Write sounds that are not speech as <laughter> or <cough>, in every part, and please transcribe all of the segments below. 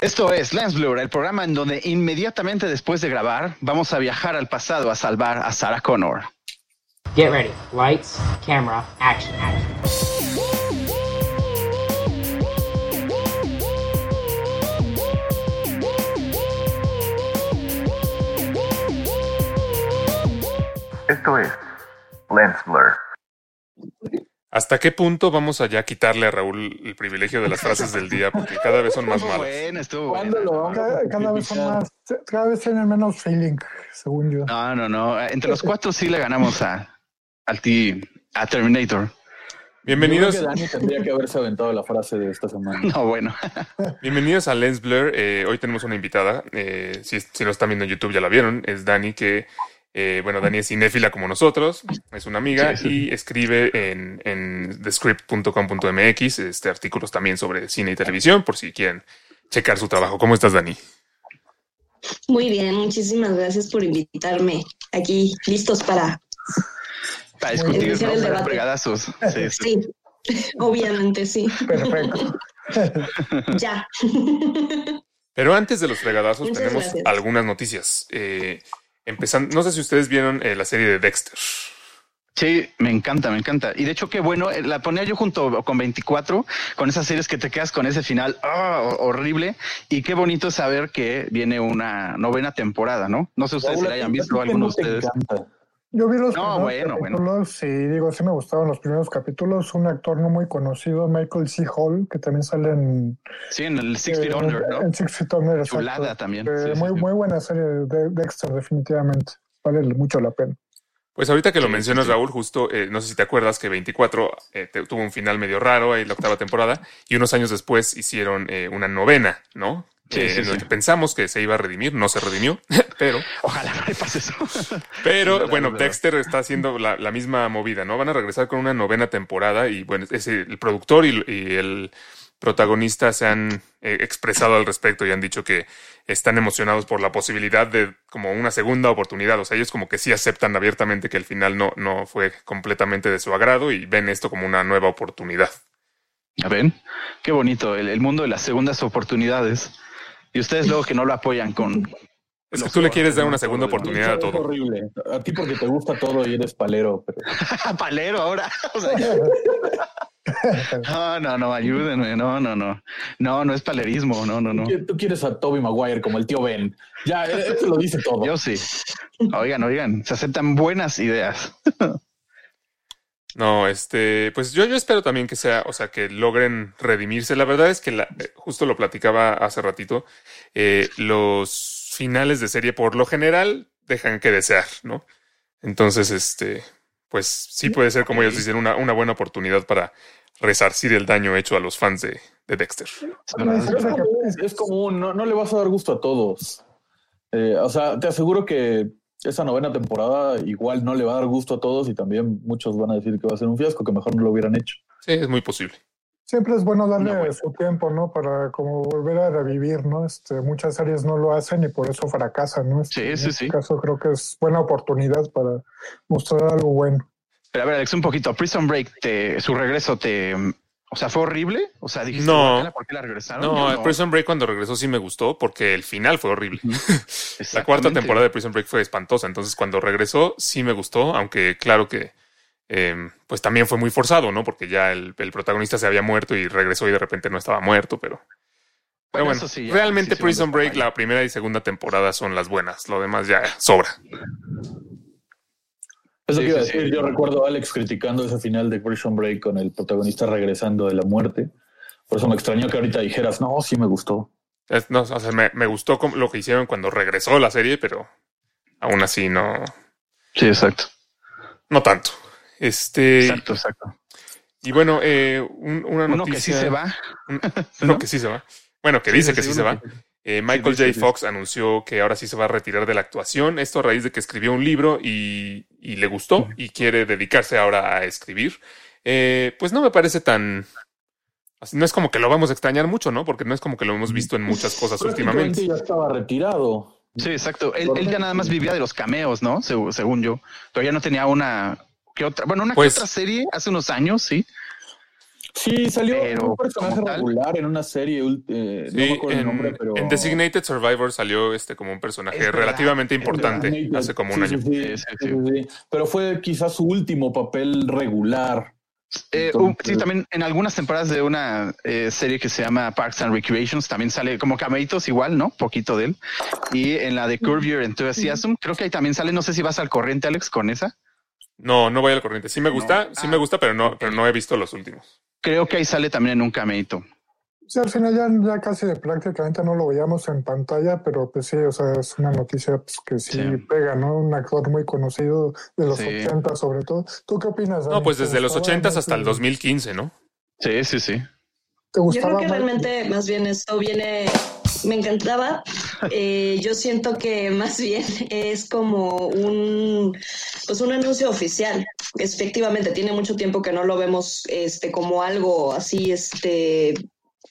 Esto es Lens Blur, el programa en donde inmediatamente después de grabar vamos a viajar al pasado a salvar a Sarah Connor. Get ready. Lights, camera, action, action. Esto es Lens Blur. ¿Hasta qué punto vamos a ya quitarle a Raúl el privilegio de las frases del día? Porque cada vez son más malas. bueno, estuvo ¿Cuándo bueno. lo vamos a Cada, cada vez son más, cada vez tienen menos feeling, según yo. No, no, no. Entre los cuatro sí le ganamos a, al T, a Terminator. Bienvenidos, Yo creo que Dani tendría que haberse aventado la frase de esta semana. <laughs> No, bueno. bienvenidos a Lens Blur. Eh, hoy tenemos una invitada. eh, si, si nos están viendo en YouTube ya la vieron. Es Dani que, eh, bueno, Dani es cinéfila como nosotros. Es una amiga Sí, sí. y escribe en, en thescript.com.mx este, artículos también sobre cine y televisión por si quieren checar su trabajo. ¿Cómo estás, Dani? Muy bien, muchísimas gracias por invitarme aquí, listos para, Para discutir, Iniciar ¿no? el debate. fregadazos. Sí, sí. sí, obviamente sí, Perfecto. <laughs> ya. Pero antes de los fregadazos Muchas tenemos gracias. algunas noticias. Eh, empezando, no sé si ustedes vieron eh, la serie de Dexter. Sí, me encanta, me encanta. Y de hecho, qué bueno, eh, la ponía yo junto con 24, con esas series que te quedas con ese final ah, horrible. Y qué bonito saber que viene una novena temporada, ¿no? No sé ustedes si la hayan visto ¿a ti qué alguno de ustedes. encanta? Yo vi los No, primeros bueno, bueno. capítulos y digo, sí me gustaron los primeros capítulos. Un actor no muy conocido, Michael C. Hall, que también sale en, Sí, en el Six Feet eh, Under, ¿no? en Six Feet Under. exacto. Chulada también. Eh, Sí, muy, sí. muy buena serie de Dexter, definitivamente. Vale mucho la pena. Pues ahorita que lo Sí, mencionas. Raúl, justo, eh, no sé si te acuerdas que 24 eh, te- tuvo un final medio raro ahí la octava temporada y unos años después hicieron eh, una novena, ¿no? Sí, Eh, sí, en la sí. que pensamos que se iba a redimir, no se redimió, <laughs> pero, Ojalá no le pase eso. <laughs> pero Es verdad, bueno, es verdad. Dexter está haciendo la, la misma movida, ¿no? Van a regresar con una novena temporada y bueno, ese, el productor y, y el protagonista se han eh, expresado al respecto y han dicho que están emocionados por la posibilidad de como una segunda oportunidad. O sea, ellos como que sí aceptan abiertamente que el final no, no fue completamente de su agrado y ven esto como una nueva oportunidad. ¿Ya ven? Qué bonito, el, el mundo de las segundas oportunidades. Y ustedes luego que no lo apoyan con... <laughs> Es que tú le quieres dar una segunda oportunidad a Es todo. horrible. A ti porque te gusta todo y eres palero, pero <laughs> Palero ahora. <laughs> O sea, no, no, no, ayúdenme. No, no, no. No, no es palerismo. No, no, no. Tú- quieres a Toby Maguire como el tío Ben. Ya, eh, esto lo dice todo. Yo sí. Oigan, oigan, se aceptan buenas ideas. No, este, pues yo, yo espero también que sea, o sea, que logren redimirse. La verdad es que la- eh, justo lo platicaba hace ratito, eh, los finales de serie por lo general dejan que desear, ¿no? Entonces, este, pues sí puede ser, como ellos dicen, una, una buena oportunidad para resarcir el daño hecho a los fans de, de Dexter. Es común, no, no le vas a dar gusto a todos. Eh, o sea, te aseguro que esa novena temporada igual no le va a dar gusto a todos y también muchos van a decir que va a ser un fiasco, que mejor no lo hubieran hecho. Sí, es muy posible. Siempre es bueno darle No, su tiempo, ¿no? Para como volver a revivir, ¿no? Este, muchas series no lo hacen y por eso fracasan, ¿no? Este, Sí, en sí, este sí. caso creo que es buena oportunidad para mostrar algo bueno. Pero a ver, Alex, un poquito. Prison Break, te, su regreso te... O sea, ¿fue horrible? O sea, dijiste, No. "Guácala, ¿por qué la regresaron? No, Yo Prison Break cuando regresó sí me gustó porque el final fue horrible. <laughs> La cuarta temporada de Prison Break fue espantosa, entonces cuando regresó sí me gustó, aunque claro que eh, pues también fue muy forzado, ¿no? Porque ya el, el protagonista se había muerto y regresó y de repente no estaba muerto, pero... Pero bueno, sí, realmente Prison Break, la primera y segunda temporada son las buenas, lo demás ya sobra. Eso Sí, que iba a sí, sí. decir, yo recuerdo a Alex criticando ese final de Prison Break con el protagonista regresando de la muerte. Por eso me extrañó que ahorita dijeras, no, sí me gustó. Es- no, o sea, me, me gustó lo que hicieron cuando regresó la serie, pero aún así no, Sí, exacto. no tanto. Este, Exacto, exacto. y bueno, eh, un- una Uno noticia... que sí se va. un- <laughs> ¿no? uno que sí se va. Bueno, que Sí, dice sí, que sí, sí se uno va. que- Eh, Michael J. Fox anunció que ahora sí se va a retirar de la actuación. Esto a raíz de que escribió un libro y, y le gustó y quiere dedicarse ahora a escribir. Eh, pues no me parece tan. así, No es como que lo vamos a extrañar mucho, ¿no? Porque no es como que lo hemos visto en muchas cosas últimamente. ya estaba retirado. Sí, exacto. Él, él ya nada más vivía de los cameos, ¿no? Según yo. Ya no tenía una. ¿qué otra? Bueno, una que Pues- otra serie hace unos años, sí. Sí, salió Pero un personaje regular en una serie, eh, no me Sí, acuerdo el en, nombre, pero... en Designated Survivor salió este como un personaje Es relativamente importante Designated, hace como un sí, año. sí, sí, Sí, sí, sí, sí, sí. Pero fue quizás su último papel regular. Eh, Entonces- sí, también en algunas temporadas de una eh, serie que se llama Parks and Recreations también sale como cameitos igual, ¿no? Poquito de él. Y en la de Curb Your Enthusiasm, creo que ahí también sale, no sé si vas al corriente, Alex, con esa. No, no voy al corriente. Sí me gusta, No. sí Ah, me gusta, pero no, pero no he visto los últimos. Creo que ahí sale también en un cameito. Sí, al final ya, ya casi de prácticamente no lo veíamos en pantalla, pero pues sí, o sea, es una noticia pues, que sí, Sí. pega, ¿no? Un actor muy conocido de los Sí. 80 sobre todo. ¿Tú qué opinas? No, pues ¿Te desde los gustaba 80 más hasta el el- 2015, ¿no? Sí, sí, sí. ¿Te Yo creo que más- realmente más bien esto viene, me encantaba. Eh, yo siento que más bien es como un, pues un anuncio oficial. Efectivamente, tiene mucho tiempo que no lo vemos este, como algo así, este,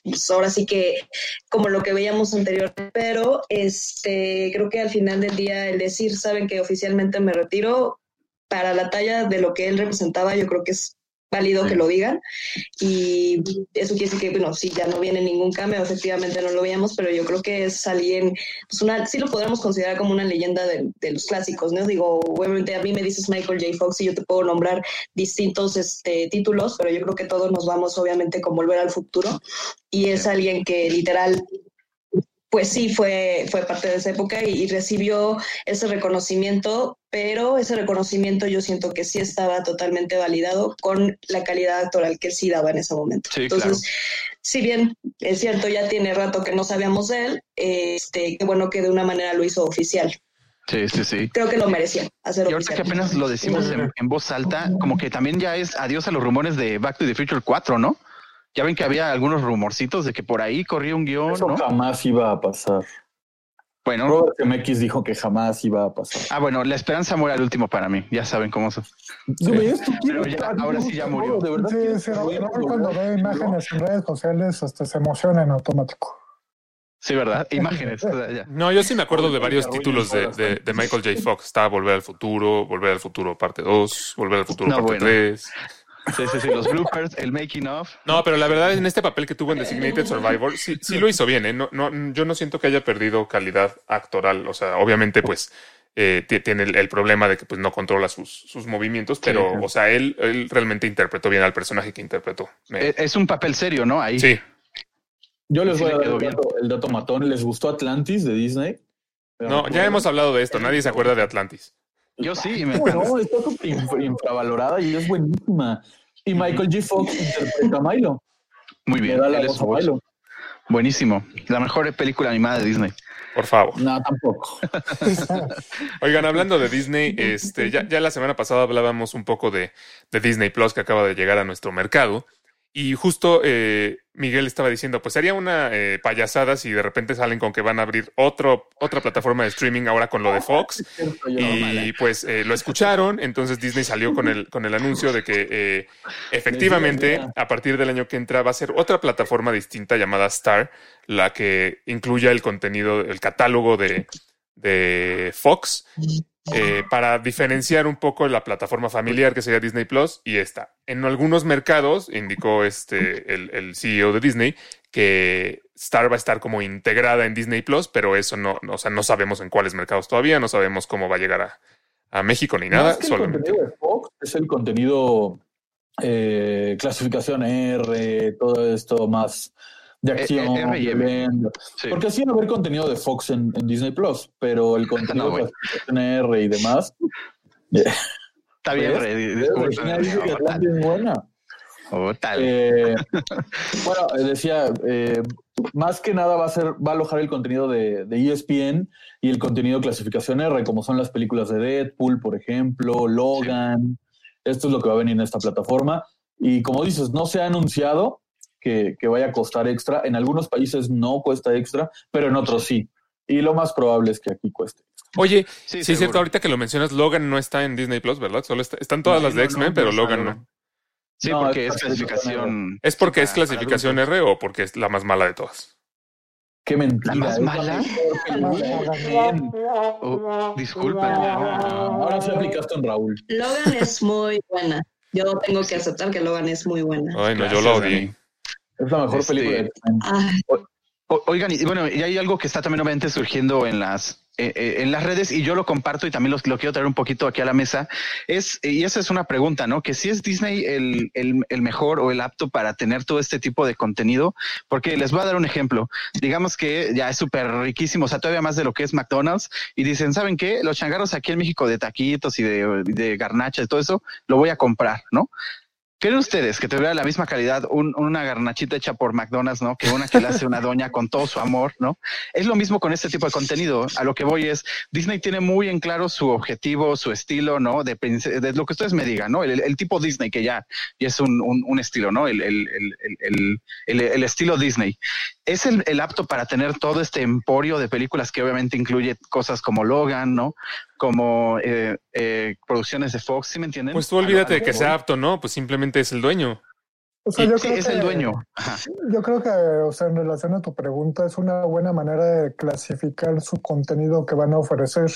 pues ahora sí que como lo que veíamos anteriormente, pero este, creo que al final del día el decir, saben que oficialmente me retiro, para la talla de lo que él representaba, yo creo que es válido que lo digan. Y eso quiere decir que, bueno, sí, ya no viene ningún cameo, efectivamente no lo veíamos, pero yo creo que es alguien, pues una, sí lo podríamos considerar como una leyenda de, de los clásicos, ¿no? Digo, obviamente a mí me dices Michael J. Fox y yo te puedo nombrar distintos este, títulos, pero yo creo que todos nos vamos obviamente con Volver al Futuro y es alguien que literal pues sí fue, fue parte de esa época y, y recibió ese reconocimiento, pero ese reconocimiento yo siento que sí estaba totalmente validado con la calidad actoral que él sí daba en ese momento. Sí, Entonces, si bien es cierto, ya tiene rato que no sabíamos de él, este, qué bueno que de una manera lo hizo oficial. Sí, sí, sí. Creo que lo merecía hacer Y ahorita que apenas lo decimos en, en voz alta, como que también ya es adiós a los rumores de Back to the Future 4, ¿no? Ya ven que había algunos rumorcitos de que por ahí corría un guion, Eso ¿no? jamás iba a pasar. Bueno, Robert Zemeckis dijo que jamás iba a pasar. ah, bueno, la esperanza muere al último para mí. Ya saben cómo son. Pero ya, ahora sí ya murió. De verdad Sí, sí, cuando ve imágenes en redes sociales hasta se emociona en automático. Sí, ¿verdad? Imágenes. o sea, ya. No, yo sí me acuerdo de varios títulos de, Michael J. Fox. Estaba Volver al Futuro, Volver al Futuro parte 2, Volver al Futuro No, parte bueno. 3. Sí, sí, sí, los bloopers, el making of. No, pero la verdad en este papel que tuvo en Designated Survivor, sí, sí lo hizo bien. ¿eh? No, no, yo no siento que haya perdido calidad actoral. O sea, obviamente, pues eh, ti- tiene el, el problema de que pues, no controla sus, sus movimientos, pero, sí. o sea, él, él realmente interpretó bien al personaje que interpretó. Me- Eh, Es un papel serio, ¿no? Ahí. sí, Yo les Sí voy a le dar el dato, el dato matón. ¿Les gustó Atlantis de Disney? no, ya hemos hablado de esto. Nadie se acuerda de Atlantis. Yo sí, y me Bueno, <laughs> está infra- infravalorada y es buenísima. Y Michael G. Fox interpreta a Milo. Muy bien. da la él es voz a Milo. buenísimo. La mejor película animada de Disney. Por favor. No, tampoco. <laughs> Oigan, hablando de Disney, este, ya, ya la semana pasada hablábamos un poco de, de Disney Plus que acaba de llegar a nuestro mercado. Y justo eh, Miguel estaba diciendo, pues sería una eh, payasada si de repente salen con que van a abrir otro, otra plataforma de streaming ahora con lo de Fox. <laughs> Y pues eh, lo escucharon, entonces Disney salió con el, con el anuncio de que eh, <laughs> efectivamente a partir del año que entra va a ser otra plataforma distinta llamada Star, la que incluya el contenido, el catálogo de, de Fox, eh, para diferenciar un poco la plataforma familiar que sería Disney Plus y esta. En algunos mercados, indicó este el, el CEO de Disney, que Star va a estar como integrada en Disney Plus, pero eso no, no, o sea, no sabemos en cuáles mercados todavía, no sabemos cómo va a llegar a, a México ni nada. Que el contenido de Fox es el contenido eh, clasificación R, todo esto más de Eh, acción. eh, M. violento. Sí. Porque sí va a haber contenido de Fox en, en Disney Plus, pero el <laughs> contenido No, de clasificación R y demás. <laughs> eh, Está bien, oh, tal. Eh, <laughs> bueno, eh, decía, eh, más que nada va a ser, va a alojar el contenido de, de ESPN y el contenido de clasificación R, como son las películas de Deadpool, por ejemplo, Logan. Esto es lo que va a venir en esta plataforma. Y como dices, no se ha anunciado que, que vaya a costar extra. En algunos países no cuesta extra, pero en otros sí. Y lo más probable es que aquí cueste. Oye, Sí, sí, es cierto, ahorita que lo mencionas, Logan no está en Disney Plus, ¿verdad? Solo está- están todas No, las de no, X-Men, no, pero Logan no. Sí, No, porque es clasificación. ¿Es porque es clasificación. R o porque es la más mala de todas? Qué mentira. ¿La más mala? Oh, disculpen. Ahora sí aplicaste en Raúl. Logan es muy buena. Yo tengo que aceptar que Logan es muy buena. Ay, no, yo Dani. odié. Es la mejor Este, película de. Ah, O- oigan, y bueno, y hay algo que está también obviamente surgiendo en las eh, eh, en las redes y yo lo comparto y también los- lo, quiero traer un poquito aquí a la mesa. Es, y esa es una pregunta, ¿no? Que si es Disney el, el, el mejor o el apto para tener todo este tipo de contenido, porque les voy a dar un ejemplo. Digamos que ya es súper riquísimo, o sea, todavía más de lo que es McDonald's y dicen, ¿saben qué? Los changarros aquí en México de taquitos y de, de garnachas y todo eso, lo voy a comprar, ¿no? ¿Creen ustedes que tuviera la misma calidad un- una garnachita hecha por McDonald's, ¿no? Que una que le hace una doña con todo su amor, ¿no? Es lo mismo con este tipo de contenido. A lo que voy es, Disney tiene muy en claro su objetivo, su estilo, ¿no? De, de lo que ustedes me digan, ¿no? El, tipo Disney, que ya, es un, un- estilo, ¿no? El, el- estilo Disney. Es el apto para tener todo este emporio de películas que obviamente incluye cosas como Logan, ¿no? Como eh, eh, producciones de Fox, ¿sí me entienden? Pues tú olvídate de que sea apto, ¿no? Pues simplemente es el dueño. O sea, yo sí, creo es que, el dueño. Ajá. Yo creo que, o sea, en relación a tu pregunta, es una buena manera de clasificar su contenido que van a ofrecer.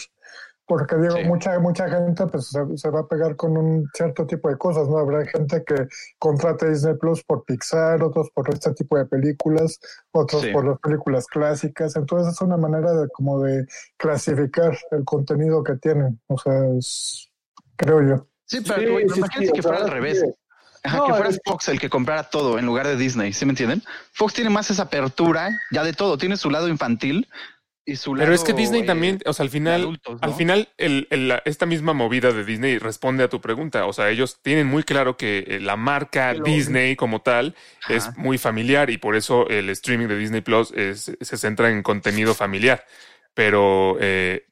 Porque digo, Sí. mucha, mucha gente pues se, se va a pegar con un cierto tipo de cosas, ¿no? Habrá gente que contrate Disney Plus por Pixar, otros por este tipo de películas, otros Sí. por las películas clásicas. Entonces es una manera de como de clasificar el contenido que tienen. O sea, es, creo yo. Sí, pero Sí, que fuera al revés. Ajá, No, que fuera Fox el que comprara todo en lugar de Disney, ¿sí me entienden? Fox tiene más esa apertura ya de todo, tiene su lado infantil y su lado... Pero es que Disney eh, también, o sea, al final, adultos, ¿no? al final, el, el- la- esta misma movida de Disney responde a tu pregunta. O sea, ellos tienen muy claro que eh, la marca Pero- Disney como tal Ajá. es muy familiar y por eso el streaming de Disney Plus es- se centra en contenido familiar. Pero, eh,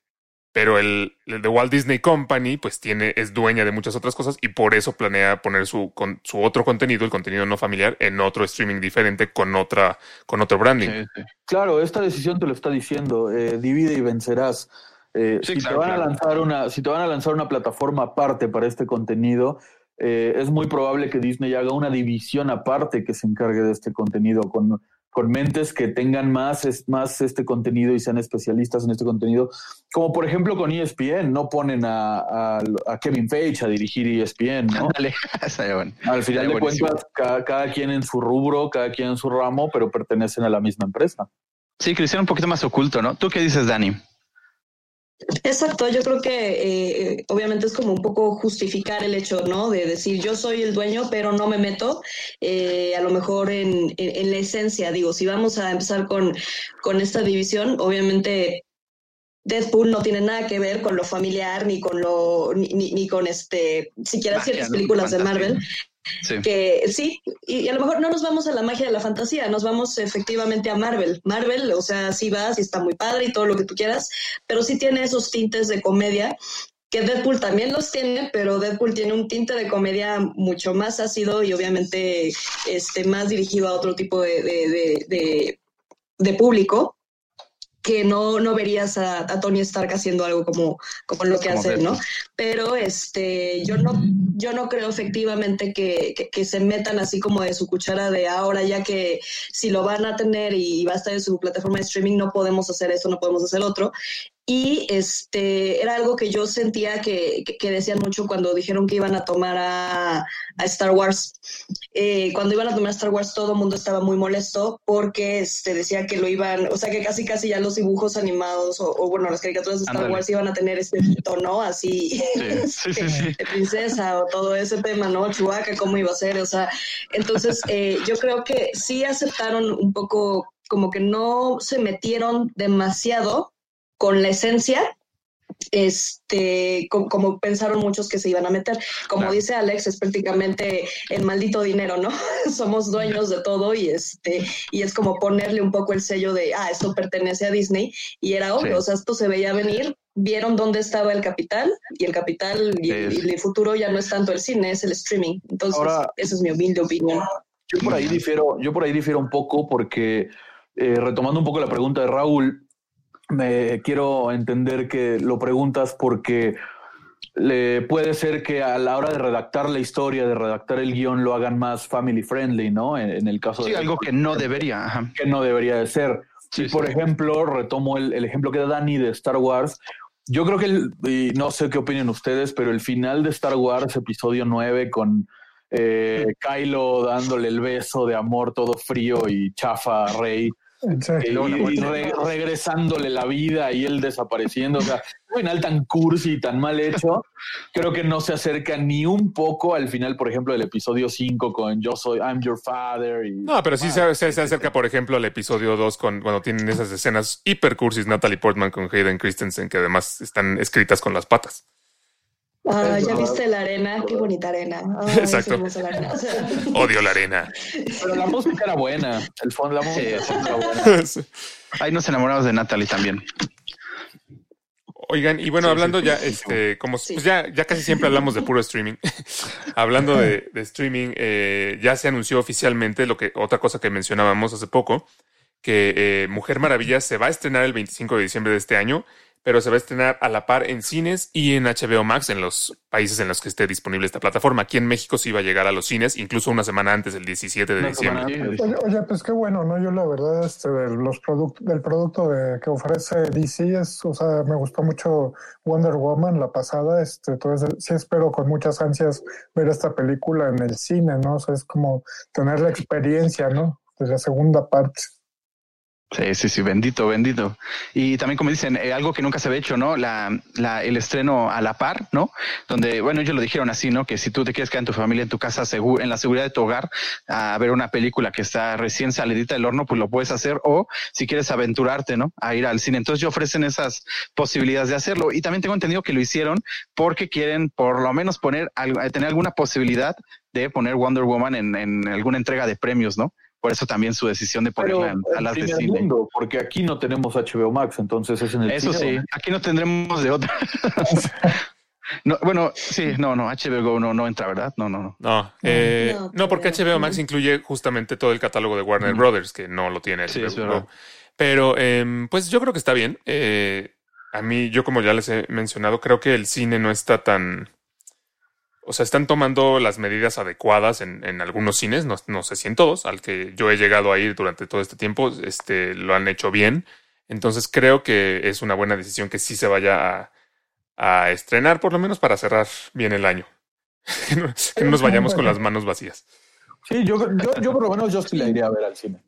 pero el, el de Walt Disney Company, pues tiene, es dueña de muchas otras cosas y por eso planea poner su, con, su otro contenido, el contenido no familiar, en otro streaming diferente con otra, con otro branding. Sí, sí. Claro, esta decisión te lo está diciendo, eh, divide y vencerás. Eh, Sí, si claro, te van claro. a lanzar una, si te van a lanzar una plataforma aparte para este contenido, eh, es muy probable que Disney haga una división aparte que se encargue de este contenido con, con mentes que tengan más, es, más este contenido y sean especialistas en este contenido. Como por ejemplo con ESPN, no ponen a, a, a Kevin Feige a dirigir ESPN, ¿no? <laughs> Bueno. Al final de cuentas, cada, cada quien en su rubro, cada quien en su ramo, pero pertenecen a la misma empresa. Sí, que lo hicieron un poquito más oculto, ¿no? ¿Tú qué dices, Dani? Exacto, yo creo que eh, obviamente es como un poco justificar el hecho, ¿no? De decir yo soy el dueño, pero no me meto. Eh, a lo mejor en, en, en, la esencia, digo, si vamos a empezar con, con esta división, obviamente Deadpool no tiene nada que ver con lo familiar ni con lo ni, ni, ni con este siquiera Magia, ciertas ¿no? películas de. Marvel Sí. que sí, y, a lo mejor no nos vamos a la magia de la fantasía, nos vamos efectivamente a Marvel. Marvel, o sea, sí vas y está muy padre y todo lo que tú quieras, pero sí tiene esos tintes de comedia que Deadpool también los tiene, pero Deadpool tiene un tinte de comedia mucho más ácido y obviamente este, más dirigido a otro tipo de, de, de público que no, no verías a, a, Tony Stark haciendo algo como, como lo que como hace. ¿no? Pero este, yo no, yo no creo efectivamente que, que, que, se metan así como de su cuchara de ahora, ya que si lo van a tener y va a estar en su plataforma de streaming, no podemos hacer eso, no podemos hacer otro. Y este era algo que yo sentía que, que, que decían mucho cuando dijeron que iban a tomar a, a Star Wars. Eh, cuando iban a tomar a Star Wars, todo el mundo estaba muy molesto porque este, decía que lo iban, o sea, que casi casi ya los dibujos animados o, o bueno, las caricaturas de Star. Wars iban a tener este tono así Sí, <laughs> sí, sí, sí. de princesa o todo ese tema, ¿no? Chihuahua, cómo iba a ser, o sea, entonces eh, yo creo que sí aceptaron un poco, como que no se metieron demasiado con la esencia, este, como, como, pensaron muchos que se iban a meter. Como Claro. dice Alex, es prácticamente el maldito dinero, ¿no? <laughs> Somos dueños de todo y este, y es como ponerle un poco el sello de, ah, esto pertenece a Disney, y era obvio, Sí. o sea, esto se veía venir, vieron dónde estaba el capital, y el capital y, Sí. y el futuro ya no es tanto el cine, es el streaming. Entonces, Ahora- esa es mi humilde opinión. Yo por ahí difiero, yo por ahí difiero un poco porque eh, retomando un poco la pregunta de Raúl, me quiero entender que lo preguntas porque le puede ser que a la hora de redactar la historia, de redactar el guion, lo hagan más family friendly, ¿no? En, en el caso Sí, de algo que no debería. Ajá. que no debería de ser. Sí, y por sí. ejemplo, retomo el, el ejemplo que da Dani de Star Wars. Yo creo que, el, y no sé qué opinan ustedes, pero el final de Star Wars, episodio 9, con eh, Kylo dándole el beso de amor todo frío y chafa a Rey. Y, y re- regresándole la vida y él desapareciendo. O sea, un final tan cursi y tan mal hecho, creo que no se acerca ni un poco al final, por ejemplo, del episodio 5 con Yo soy, I'm your father. Y, No, pero sí se, se- se acerca, por ejemplo, al episodio 2 con, cuando tienen esas escenas hiper cursis Natalie Portman con Hayden Christensen, que además están escritas con las patas. Ah, ya viste la arena, qué bonita arena. Ay, Exacto. es hermosa la arena. O <laughs> sea, Odio la arena. Pero la música era buena. El fondo, la música era <laughs> buena. Ahí nos enamoramos de Natalie también. Oigan, y bueno, Sí, hablando sí, ya, sí, este, como pues ya, ya casi siempre hablamos de puro streaming. <laughs> hablando de, de streaming, eh, ya se anunció oficialmente lo que, otra cosa que mencionábamos hace poco, que eh, Mujer Maravilla se va a estrenar el 25 de diciembre de este año, pero se va a estrenar a la par en cines y en HBO Max en los países en los que esté disponible esta plataforma. Aquí en México sí va a llegar a los cines, incluso una semana antes, el 17 de Una diciembre. Oye, oye, pues qué bueno, ¿no? Yo la verdad, este, de los productos, del producto de, que ofrece DC es, o sea, me gustó mucho Wonder Woman la pasada, este, entonces sí espero con muchas ansias ver esta película en el cine, ¿no? O sea, es como tener la experiencia, ¿no? De la segunda parte. Sí, sí, sí, bendito, bendito. Y también, como dicen, eh, algo que nunca se había hecho, ¿no? La, la, el estreno a la par, ¿no? Donde, bueno, ellos lo dijeron así, ¿no? Que si tú te quieres quedar en tu familia, en tu casa, segu- en la seguridad de tu hogar, a ver una película que está recién salidita del horno, pues lo puedes hacer. O si quieres aventurarte, ¿no? A ir al cine. Entonces, ya ofrecen esas posibilidades de hacerlo. Y también tengo entendido que lo hicieron porque quieren, por lo menos, poner, eh, tener alguna posibilidad de poner Wonder Woman en, en alguna entrega de premios, ¿no? Por eso también su decisión de ponerla en en salas de cine. mundo, porque aquí no tenemos HBO Max, entonces es en el Eso sí, aquí no tendremos de otra. <laughs> no, bueno, sí, no, no, HBO Go no, no entra, ¿verdad? No, no, no. No, eh, no, porque. HBO Max incluye justamente todo el catálogo de Warner Brothers, que no lo tiene Sí, HBO es verdad. Pero em, pues yo creo que está bien. Eh, a mí, yo como ya les he mencionado, creo que el cine no está tan... O sea, están tomando las medidas adecuadas en, en algunos cines, no, no sé si en todos, al que yo he llegado a ir durante todo este tiempo, este, lo han hecho bien. Entonces creo que es una buena decisión que sí se vaya a, a estrenar, por lo menos para cerrar bien el año. <laughs> que no, que no nos vayamos con las manos vacías. Sí, yo, yo, yo por lo menos yo sí la iría a ver al cine.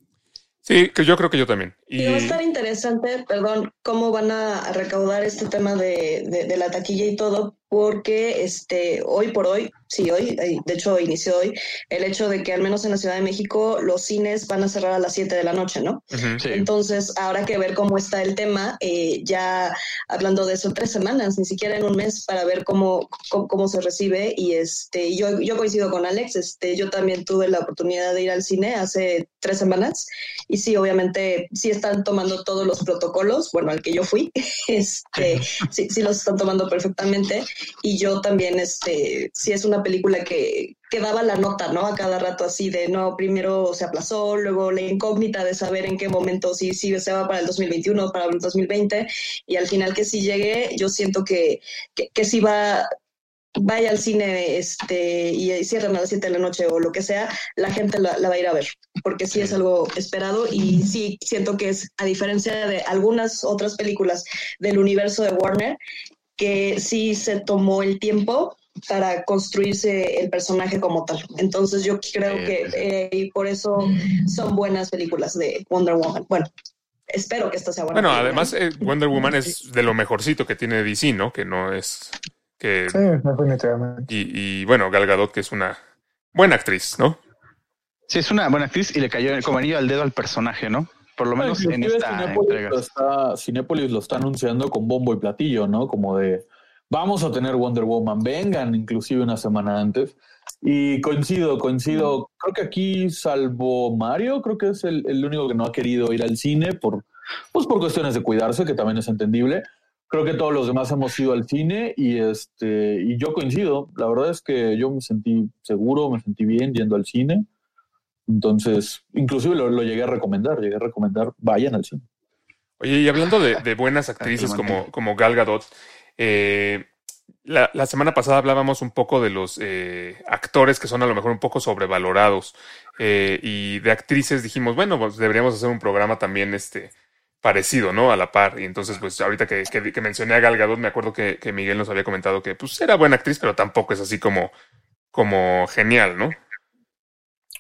Sí, que yo creo que yo también. Y Y va a estar interesante, perdón, cómo van a recaudar este tema de, de- de la taquilla y todo, porque este, hoy por hoy, sí, hoy, eh, de hecho inició hoy, el hecho de que al menos en la Ciudad de México los cines van a cerrar a las 7 de la noche, ¿no? Ujú. Sí. Entonces, habrá que ver cómo está el tema, eh, ya hablando de eso, tres semanas, ni siquiera en un mes, para ver cómo, cómo, cómo se recibe. Y este, yo, yo coincido con Alex, este, yo también tuve la oportunidad de ir al cine hace tres semanas y sí, obviamente, sí están tomando todos los protocolos, bueno, al que yo fui, <laughs> este, sí, sí los están tomando perfectamente. Y yo también, este, sí es una película que, que daba la nota, ¿no? A cada rato así de, no, primero se aplazó, luego la incógnita de saber en qué momento sí, sí se va para el 2021, para el 2020, y al final que sí llegue, yo siento que, que, que sí va, vaya al cine este y cierran a las 7 de la noche o lo que sea, la gente la, la va a ir a ver, porque sí es algo esperado y sí siento que es, a diferencia de algunas otras películas del universo de Warner, que sí se tomó el tiempo para construirse el personaje como tal. Entonces yo creo que eh, y por eso son buenas películas de Wonder Woman. Bueno, espero que esta sea buena. Bueno, película. además eh, <laughs> Wonder Woman es de lo mejorcito que tiene DC, ¿no? Que no es que Sí, y, y, bueno, Gal Gadot que es una buena actriz, ¿no? Sí, es una buena actriz y le cayó como anillo al dedo al personaje, ¿no? Por lo menos en esta Cinépolis entrega. lo, está, Cinépolis lo está anunciando con bombo y platillo, ¿no? Como de vamos a tener Wonder Woman, vengan inclusive una semana antes. Y coincido, coincido. Creo que aquí, salvo Mario, creo que es el, el único que no ha querido ir al cine por, pues por cuestiones de cuidarse, que también es entendible. Creo que todos los demás hemos ido al cine y este y yo coincido. La verdad es que yo me sentí seguro, me sentí bien yendo al cine. Entonces, inclusive lo, lo llegué a recomendar, llegué a recomendar, vayan al cine. Oye, y hablando de, de buenas <laughs> actrices como, como Gal Gadot, eh, la, la semana pasada hablábamos un poco de los eh, actores que son a lo mejor un poco sobrevalorados eh, y de actrices dijimos, bueno, pues deberíamos hacer un programa también este parecido, ¿no? A la par. Y entonces, pues ahorita que, que, que mencioné a Gal Gadot, me acuerdo que, que Miguel nos había comentado que pues era buena actriz, pero tampoco es así como, como genial, ¿no?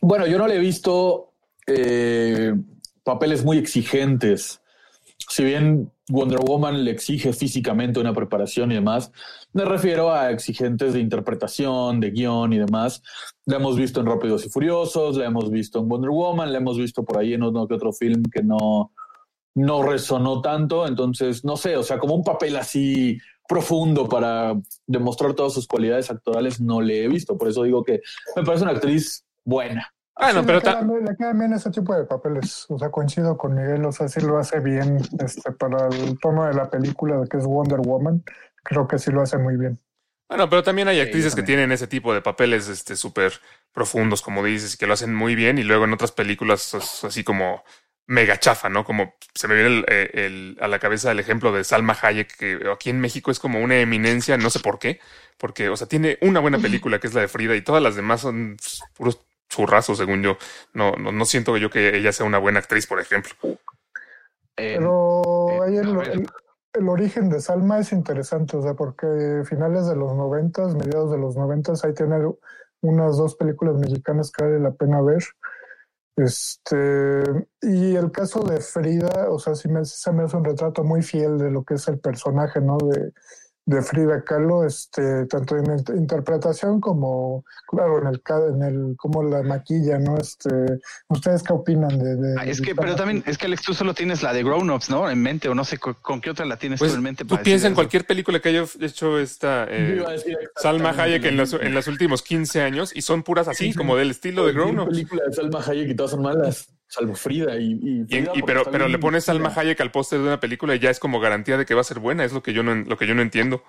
Bueno, yo no le he visto eh, papeles muy exigentes. Si bien Wonder Woman le exige físicamente una preparación y demás, me refiero a exigentes de interpretación, de guion y demás. La hemos visto en Rápidos y Furiosos, la hemos visto en Wonder Woman, la hemos visto por ahí en otro film que no, no resonó tanto. Entonces, no sé, o sea, como un papel así profundo para demostrar todas sus cualidades actorales no le he visto. Por eso digo que me parece una actriz buena. Ah, no, Sí, pero le, bien- le quedan bien ese tipo de papeles. O sea, coincido con Miguel, o sea, sí lo hace bien este, para el tono de la película de que es Wonder Woman. Creo que sí lo hace muy bien. Bueno, pero también hay Sí, actrices que tienen ese tipo de papeles este súper profundos, como dices, y que lo hacen muy bien, y luego en otras películas es así como mega chafa, ¿no? Como se me viene el- eh, el- a la cabeza el ejemplo de Salma Hayek, que aquí en México es como una eminencia, no sé por qué, porque, o sea, tiene una buena película que es la de Frida, y todas las demás son pues, puros churrazos, según yo. No, no, no siento yo que ella sea una buena actriz, por ejemplo. Eh, Pero eh, el, ver. el- el origen de Salma es interesante, o sea, porque finales de los noventas, mediados de los noventas, ahí tiene unas dos películas mexicanas que vale la pena ver. Este, y el caso de Frida, o sea, sí me, se me hace un retrato muy fiel de lo que es el personaje, ¿no? De, de Frida Kahlo, este, tanto en la interpretación como, claro, en el, ca- en el, cómo la maquilla, ¿no? Este, ¿ustedes qué opinan de, de- Ah, es de que, pero también, es que Alex, tú solo tienes la de Grown Ups, ¿no? En mente, o no sé con, con qué otra la tienes Pues tú en mente. tú piensas en eso? cualquier película que haya hecho esta... eh, Salma Hayek en lo los, en los últimos 15 años y son puras así, como del estilo de Grown Ups. película de Salma Hayek y todas son malas, salvo Frida y, y, Y, Frida y porque pero, pero le pones Salma. Hayek al póster de una película y ya es como garantía de que va a ser buena, es lo que yo no, lo que yo no entiendo.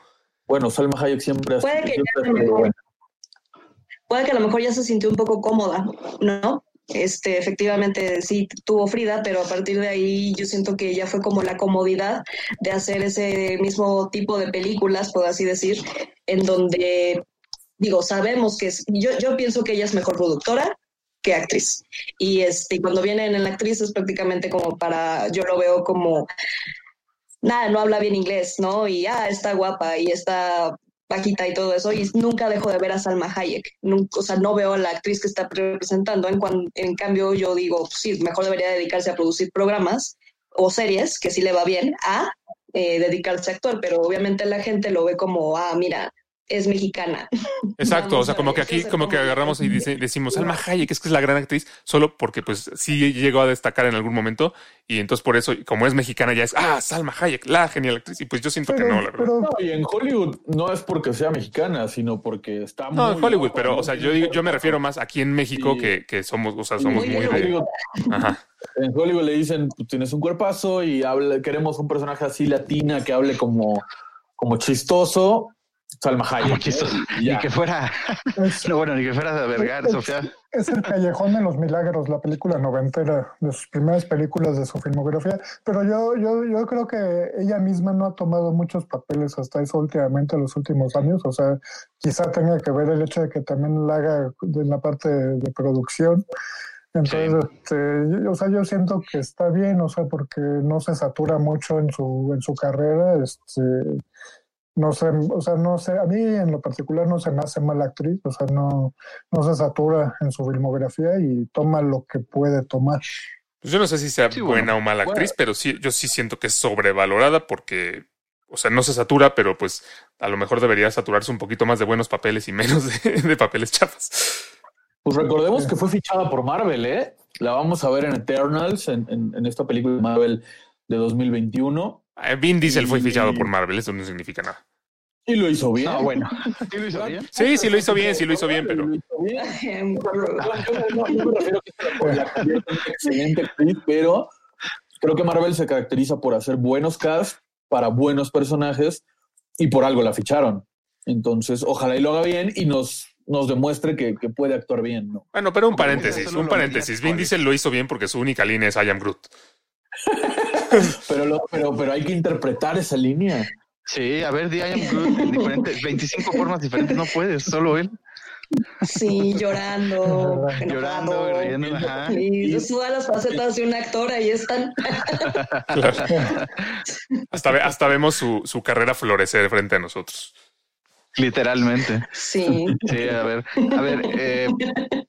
Bueno, Salma Hayek siempre Puede que siempre ya buena. puede que a lo mejor ya se sintió un poco cómoda, ¿no? Este, efectivamente sí tuvo Frida, pero a partir de ahí yo siento que ya fue como la comodidad de hacer ese mismo tipo de películas, por así decir, en donde, digo, sabemos que es, yo, yo pienso que ella es mejor productora que actriz. Y este, cuando viene en la actriz es prácticamente como para, yo lo veo como, nada, no habla bien inglés, ¿no? Y ah, está guapa y está bajita y todo eso, y nunca dejo de ver a Salma Hayek. Nunca, o sea, no veo a la actriz que está representando. En, en cambio, yo digo, pues sí, mejor debería dedicarse a producir programas o series, que sí le va bien, a eh, dedicarse a actuar, pero obviamente la gente lo ve como, ah, mira, es mexicana. <laughs> Exacto, Vamos o sea, como que aquí como que agarramos y dice- decimos Salma Hayek, es que es la gran actriz, solo porque pues sí llegó a destacar en algún momento y entonces por eso, como es mexicana ya es, ah, Salma Hayek, la genial actriz, y pues yo siento que Pero- no, la verdad. pero- No, y en Hollywood no es porque sea mexicana, sino porque está No, muy en Hollywood, pero, o sea, yo, digo- yo me refiero más aquí en México Sí. que, que somos, o sea, somos Muy muy de Ajá. En Hollywood le dicen, "Tú tienes un cuerpazo y habla, queremos un personaje así latina que hable como, como chistoso. Salma Hayek. Chistoso. Y Ni que fuera, Es, <laughs> no, bueno, ni que fuera de Vergara, Es- Sofía. es el Callejón de los Milagros, la película noventera, de sus primeras películas de su filmografía. Pero yo, yo, yo creo que ella misma no ha tomado muchos papeles hasta eso últimamente, en los últimos años. O sea, quizá tenga que ver el hecho de que también la haga en la parte de, de producción. Entonces, este, yo- o sea, yo siento que está bien, o sea, porque no se satura mucho en su, en su carrera. Este, no sé, o sea, no sé, a mí en lo particular no se me hace mala actriz, o sea, no, no se satura en su filmografía y toma lo que puede tomar. Pues yo no sé si sea Sí, buena bueno. o mala Bueno. actriz, pero sí, yo sí siento que es sobrevalorada porque, o sea, no se satura, pero pues a lo mejor debería saturarse un poquito más de buenos papeles y menos de, de papeles chafas. Pues recordemos que fue fichada por Marvel, ¿eh? La vamos a ver en Eternals, en, en- en esta película de Marvel de 2021. Eh, Vin Diesel fue fichado por Marvel, eso no significa nada. Y lo hizo bien. No, bueno. <laughs> ¿Sí lo hizo bien? Sí, sí lo hizo bien, sí lo hizo bien, pero Yo, me refiero que excelente actriz, pero creo que Marvel se caracteriza por hacer buenos cast para buenos personajes y por algo la ficharon. Entonces, ojalá y lo haga bien y nos, nos demuestre que, que puede actuar bien, ¿no? bueno, pero un paréntesis, un lo paréntesis. Vin. Diesel lo hizo bien porque su única línea es I am Groot. <laughs> <laughs> Pero, lo- pero, pero hay que interpretar esa línea. Sí, a ver, di I am Groot en diferentes, 25 formas diferentes, no puedes, solo él. Sí, llorando, Llorando, riendo, ajá. Y todas las facetas de un actor ahí están. Claro. hasta, hasta vemos su, su carrera florecer frente a nosotros. Literalmente. Sí. Sí, a ver, a ver, eh,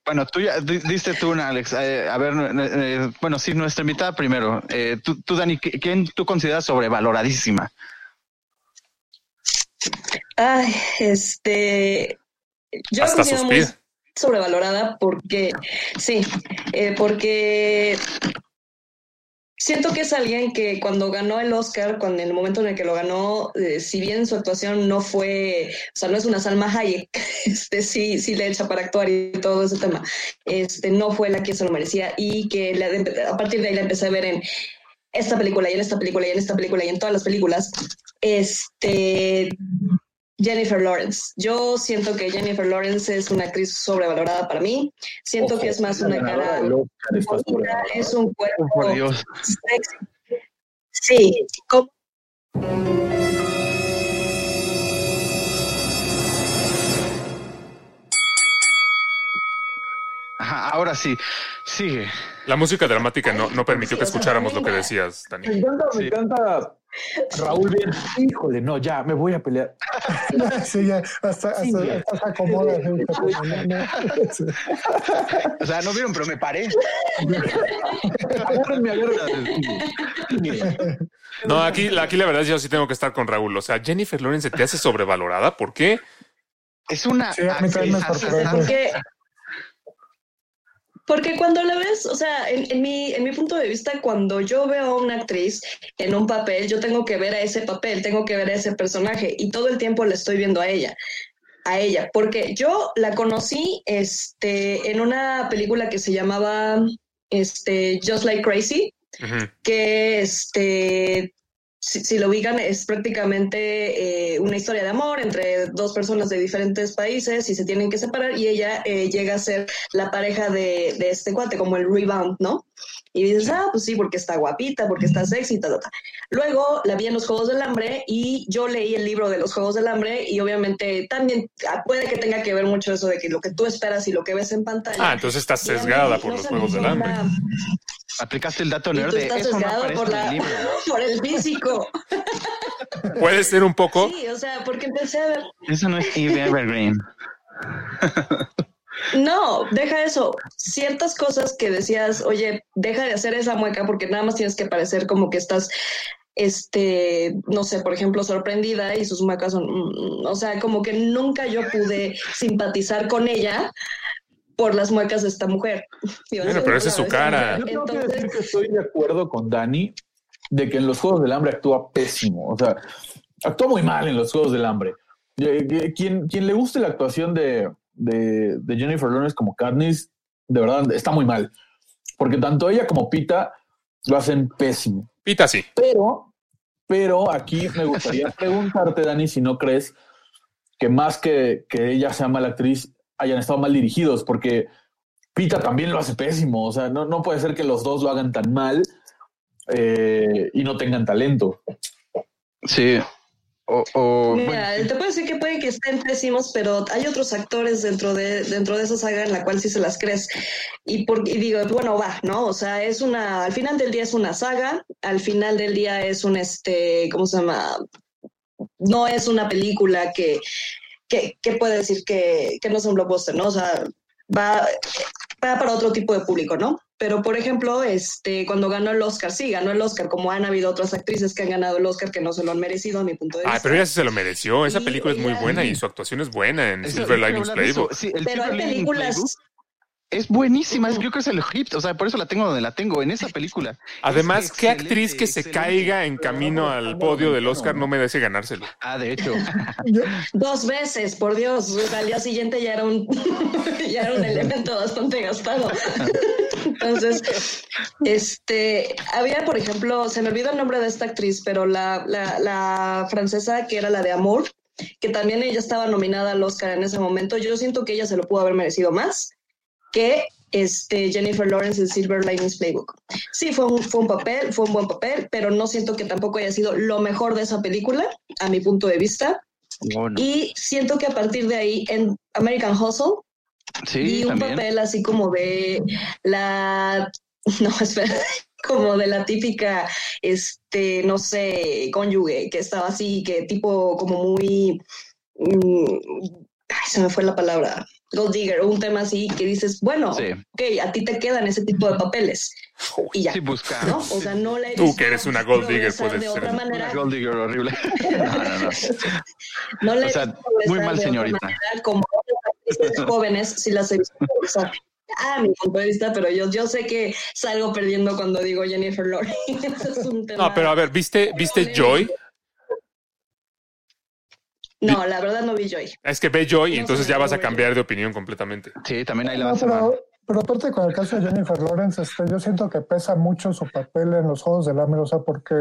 bueno, tú ya di- diste tú una, Alex. Eh, a ver, eh, eh, bueno, sí, nuestra invitada primero. Eh, tú, tú, Dani, ¿qui- ¿quién tú consideras sobrevaloradísima? Ay, este. Yo Hasta considero muy sobrevalorada porque, sí, eh, porque siento que es alguien que cuando ganó el Oscar, en el momento en el que lo ganó, eh, si bien su actuación no fue, o sea, no es una Salma Hayek, <laughs> este sí, sí le echa para actuar y todo ese tema, este no fue la que se lo merecía y que a partir de ahí la empecé a ver en esta película y en esta película y en esta película y en todas las películas, este Jennifer Lawrence. Yo siento que Jennifer Lawrence es una actriz sobrevalorada para mí. Siento Ojo, que es más una cara bonita, es un cuerpo Oh, por Dios. sexy. Sí, como- Ajá, ahora sí, sigue. La música dramática no, no permitió que escucháramos lo que decías, Me Dani. encanta, me encanta Raúl bien. Híjole, no, ya, me voy a pelear. <laughs> Sí, ya, hasta, hasta, hasta se acomoda. <laughs> O sea, no vieron, pero me paré. No, aquí, la- aquí la verdad es que yo sí tengo que estar con Raúl. O sea, Jennifer Lawrence se te hace sobrevalorada. ¿Por qué? Es una Sí, me. Porque, cuando la ves, o sea, en, en mi, en mi punto de vista, cuando yo veo a una actriz en un papel, yo tengo que ver a ese papel, tengo que ver a ese personaje y todo el tiempo la estoy viendo a ella. A ella, porque yo la conocí este, en una película que se llamaba este, Just Like Crazy, que este si, si lo ubican es prácticamente eh, una historia de amor entre dos personas de diferentes países y se tienen que separar y ella eh, llega a ser la pareja de, de este cuate como el rebound, ¿no? Y dices, ah, pues sí, porque está guapita, porque está sexy, ta, ta, ta. Luego la vi en los Juegos del Hambre y yo leí el libro de los Juegos del Hambre y obviamente también ah, puede que tenga que ver mucho eso de que lo que tú esperas y lo que ves en pantalla. Ah, entonces estás sesgada por los Juegos del Hambre. Aplicaste el dato y nerd tú de estás eso no por, la, el libro. <laughs> por el físico. Puede ser un poco. Sí, o sea, porque empecé a ver. Eso no es Eve <laughs> Evergreen. No, deja eso. Ciertas cosas que decías, oye, deja de hacer esa mueca porque nada más tienes que parecer como que estás, este, no sé, por ejemplo, sorprendida y sus muecas son, mm, o sea, como que nunca yo pude simpatizar con ella por las muecas de esta mujer. <laughs> Bueno, pero esa es su cara. Yo tengo que Entonces, decir que estoy de acuerdo con Dani de que en los Juegos del Hambre actúa pésimo. O sea, actúa muy mal en los Juegos del Hambre. Eh, Quien, quien le guste la actuación de, de, de Jennifer Lawrence como Katniss, de verdad está muy mal. Porque tanto ella como Pita lo hacen pésimo. Pita sí. Pero, pero aquí me gustaría <laughs> preguntarte, Dani, si no crees que más que, que ella sea mala actriz, hayan estado mal dirigidos, porque Pita también lo hace pésimo. O sea, no, no puede ser que los dos lo hagan tan mal eh, y no tengan talento. Sí. O, o Mira, te puedo decir que puede que estén pésimos, pero hay otros actores dentro de, dentro de esa saga en la cual sí se las crees. Y, por, y digo, bueno, va, ¿no? O sea, es una, al final del día es una saga, al final del día es un, este, ¿cómo se llama? No es una película que, que, que puede decir que, que no es un blockbuster, ¿no? O sea, va, va para otro tipo de público, ¿no? Pero, por ejemplo, este, cuando ganó el Oscar, sí, ganó el Oscar, como han habido otras actrices que han ganado el Oscar que no se lo han merecido, a mi punto de vista. Ah, pero ella sí se lo mereció. Esa Y película es muy buena y su actuación es buena en Silver Linings. Playbook. Sí, el Pero hay películas. Es buenísima, es- creo que es el hit, o sea, por eso la tengo donde la tengo, en esa película. Además, Es qué actriz que se caiga en camino al podio del Oscar no merece ganárselo. Ah, de hecho. Dos veces, por Dios. O sea, al día siguiente ya era un, <laughs> ya era un elemento bastante gastado. Entonces, este, había, por ejemplo, se me olvidó el nombre de esta actriz, pero la, la, la francesa que era la de Amour, que también ella estaba nominada al Oscar en ese momento. Yo siento que ella se lo pudo haber merecido más que este Jennifer Lawrence en Silver Linings Playbook. Sí, fue un, fue un papel, fue un buen papel, pero no siento que tampoco haya sido lo mejor de esa película, a mi punto de vista. Y siento que a partir de ahí, en American Hustle, Sí, vi un también. papel así como de la, <laughs> no, espera, como de la típica, este, no sé, cónyuge, que estaba así, que tipo como muy, mm, ay, se me fue la palabra, gold digger, o un tema así, que dices, bueno, Sí. ok, a ti te quedan ese tipo de papeles, y ya, Sí, busca. ¿no? O sea, no la he Tú que eres una gold digger, puedes de ser otra manera, Una gold digger horrible. <laughs> No, no, no. no la O sea, muy mal, de otra señorita. manera, como <laughs> jóvenes, sí las he visto. A mi punto de vista, pero yo, yo sé que salgo perdiendo cuando digo Jennifer Lawrence. <laughs> es un tema. No, pero a ver, ¿viste, ¿viste Joy? No, la verdad no vi Joy. Es que ve Joy y No entonces ya vas a cambiar de opinión completamente. Sí, también ahí la No, vas a pero, pero aparte con el caso de Jennifer Lawrence, este, yo siento que pesa mucho su papel en los Juegos del Hambre, o sea, porque,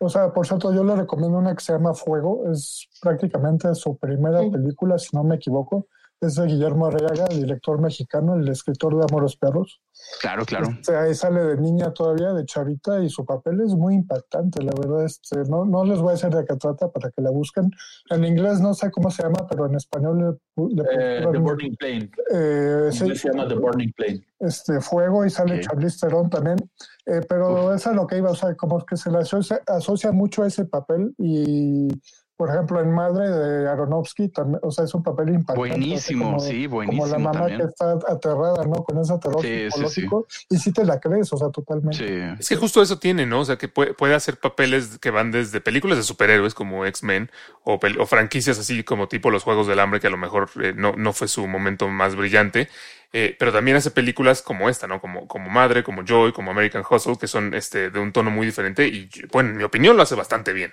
o sea, por cierto, yo le recomiendo una que se llama Fuego, es prácticamente su primera Sí. película, si no me equivoco, es de Guillermo Arriaga, director mexicano, el escritor de Amores Perros. Claro, claro. Este, ahí sale de niña todavía, de chavita, y su papel es muy impactante, la verdad. Este, no, no les voy a decir de qué trata para que la busquen. En inglés no sé cómo se llama, pero en español le, le Eh, The Burning Plane. eh, sí, se llama The Burning Plane. este fuego y sale Ok. Charlize Theron también. Eh, pero eso es lo que iba, o sea, como que se le asocia, asocia mucho a ese papel y, por ejemplo, en Madre de Aronofsky también, o sea, es un papel impactante. Buenísimo, como- sí, Como buenísimo la mamá también. que está aterrada, ¿no? Con ese terror Sí, sí, sí. psicológico y sí te la crees, o sea, totalmente. Sí. Es que justo eso tiene, ¿no? O sea, que puede, puede hacer papeles que van desde películas de superhéroes como X-Men o, o franquicias así como tipo Los Juegos del Hambre, que a lo mejor eh, no, no fue su momento más brillante, eh, pero también hace películas como esta, ¿no? Como, como Madre, como Joy, como American Hustle, que son este, de un tono muy diferente y, bueno, en mi opinión lo hace bastante bien.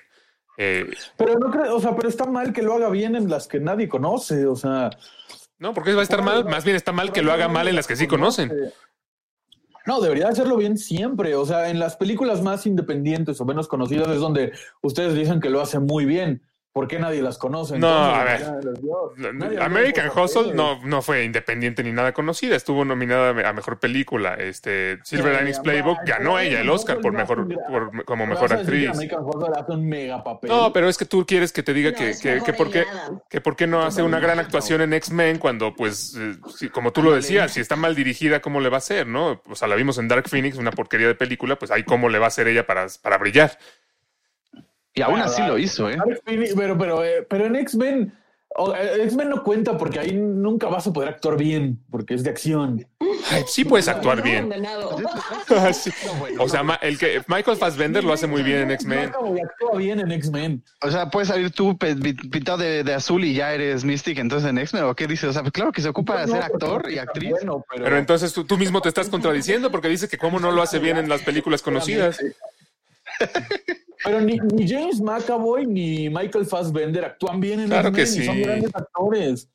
Eh, Pero no creo, o sea, pero está mal que lo haga bien en las que nadie conoce, o sea. no, porque va a estar mal, más bien está mal que lo haga mal en las que sí conocen. No, debería hacerlo bien siempre. O sea, en las películas más independientes o menos conocidas es donde ustedes dicen que lo hace muy bien. ¿Por qué nadie las conoce? No, a ver. nadie American Hustle no, no fue independiente ni nada conocida, estuvo nominada a mejor película. Este Silver Sí, Linings ya, Playbook ganó ella el Oscar por mejor por- como mejor actriz. American Hustle hace un mega papel. No, pero es que tú quieres que te diga No, que, es que, por qué que por qué no hace una gran actuación en X-Men cuando pues eh, como tú lo decías, si está mal dirigida cómo le va a hacer, ¿no? O sea, la vimos en Dark Phoenix, una porquería de película, pues ahí cómo le va a hacer ella para, para brillar. Y aún así lo hizo, ¿eh? Pero, pero, eh, pero en X-Men, eh, X-Men no cuenta porque ahí nunca vas a poder actuar bien, porque es de acción. Ay, sí puedes actuar No, bien. <laughs> Sí. O sea, el que Michael Fassbender lo hace muy bien en X-Men. Actúa bien en X-Men. O sea, puedes salir tú pintado de, de azul y ya eres Mystic, entonces en X-Men, ¿o qué dices? O sea, claro que se ocupa de ser actor y actriz. bueno, pero, Pero entonces tú, tú mismo te estás contradiciendo porque dice que cómo no lo hace bien en las películas conocidas. Pero ni, ni James McAvoy ni Michael Fassbender actúan bien en Claro que y son sí. grandes actores.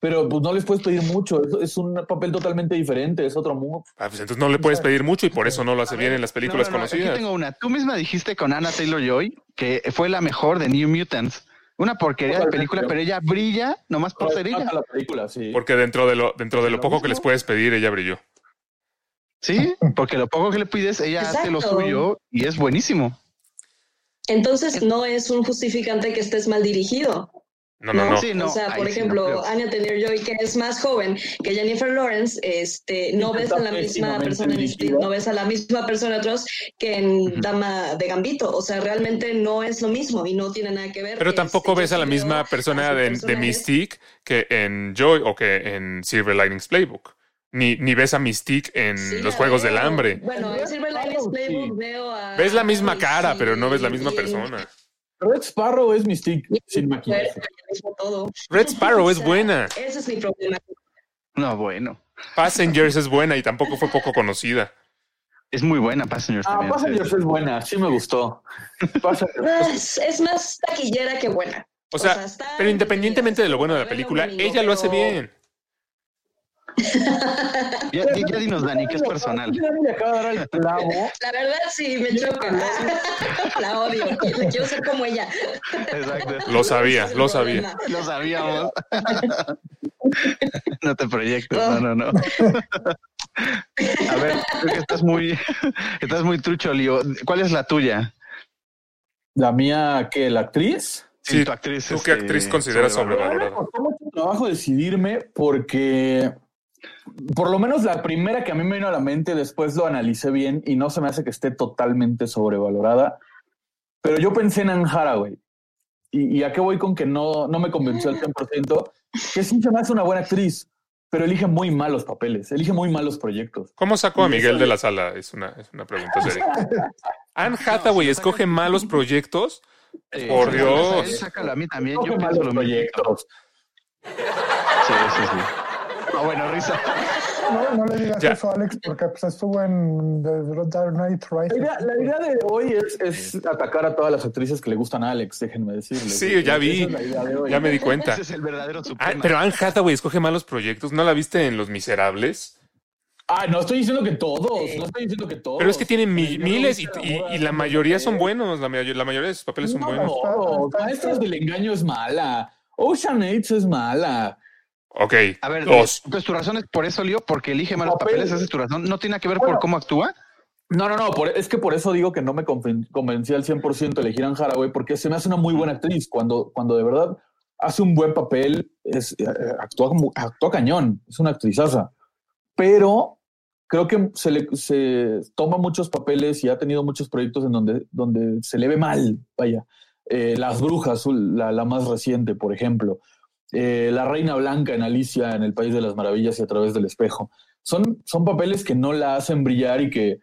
Pero pues no les puedes pedir mucho, es, es un papel totalmente diferente, es otro mood. Ah, pues entonces no le puedes pedir mucho y por eso no lo hace bien en las películas No, no, no, Aquí conocidas. tengo una. Tú misma dijiste con Anna Taylor Joy que fue la mejor de New Mutants. Una porquería de película, pero ella brilla nomás por ser ella. La película, sí. Porque dentro de lo, dentro de lo poco que les puedes pedir, ella brilló. Sí, porque lo poco que le pides, ella hace lo suyo y es buenísimo. Entonces no es un justificante que estés mal dirigido. No, no, no. Sí, no, o sea, por sí no ejemplo, creo. Anya Taylor-Joy, que es más joven que Jennifer Lawrence, este, no ves a la misma persona en dirigida. Split, no ves a la misma persona atrás que en Dama de Gambito. O sea, realmente no es lo mismo y no tiene nada que ver. Pero tampoco Este, ves yo a la sí misma persona de, de personajes. Mystique que en Joy o que en Silver Linings Playbook. Ni, ni ves a Mystique en Sí, los Juegos del. Hambre. Bueno, en Silver Linings Sí. Playbook veo a. Ves la misma cara, sí, pero no ves la misma persona. Red Sparrow es Mystique, sin maquillaje. Red Sparrow es buena. Ese es mi problema. No, bueno. Passengers es buena y tampoco fue poco conocida. Es muy buena Passengers Ah, también. Passengers es buena, sí me gustó. Es, es más taquillera que buena. O sea, pero independientemente de lo bueno de la película, ella lo hace bien. <laughs> Ya, ya- ya dinos, Dani, que es personal. <laughs> La verdad sí, me choca. <laughs> La odio. Quiero ser como ella. Exacto. Lo sabía, lo sabía. Lo sabíamos. No te proyectes, no, no, no. A ver, creo que estás muy, estás muy trucho, Lío. ¿Cuál es la tuya? La mía, que la actriz. Sí, tu actriz. ¿Tú qué este, actriz consideras A mí me sobrevalorada? costó mucho trabajo decidirme porque por lo menos la primera que a mí me vino a la mente, después lo analicé bien y no se me hace que esté totalmente sobrevalorada. Pero yo pensé en Anne Hathaway. ¿Y, y a qué voy con que no, no me convenció al 100%? Que sí se me hace una buena actriz, pero elige muy malos papeles, elige muy malos proyectos. ¿Cómo sacó a Miguel de la sala? Es una, es una pregunta <laughs> seria. Anne Hathaway escoge malos proyectos. Eh, Por Dios. él Sácalo a mí también. Yo malos proyectos. Sí, sí, sí. No, bueno, risa. No, no le digas Ya. eso, Alex, porque pues, estuvo en The Dark Knight La Rises. idea, la idea de hoy es, es atacar a todas las actrices que le gustan a Alex, déjenme decirles. Sí, ya vi. es. Ya me di cuenta. Ese es el verdadero Ah, pero Anne Hathaway escoge malos proyectos. ¿No la viste en Los Miserables? Ah, no estoy diciendo que todos, no estoy diciendo que todos. Pero es que tiene mi- Yo no miles y, la y- boda y de la mayoría son buenos. La, mayor- la mayoría de sus papeles son No, buenos. todos. Maestros del engaño es mala. Ocean Eight es mala. Ok, A ver, dos. pues tu razón es por eso, Lío, porque elige malos Papel. papeles, esa es tu razón. No tiene que ver Bueno. por cómo actúa. No, no, no, por- es que por eso digo que no me conven- convencí al 100% elegir a Anne Hathaway, porque se me hace una muy buena actriz. Cuando, cuando de verdad hace un buen papel, es, eh, actúa, como- actúa cañón, es una actrizaza. Pero creo que se, le, se toma muchos papeles y ha tenido muchos proyectos en donde, donde se le ve mal, vaya. Eh, Las Brujas, la, la más reciente, por ejemplo. Eh, la Reina Blanca en Alicia en el País de las Maravillas y a través del espejo. Son, son papeles que no la hacen brillar y que,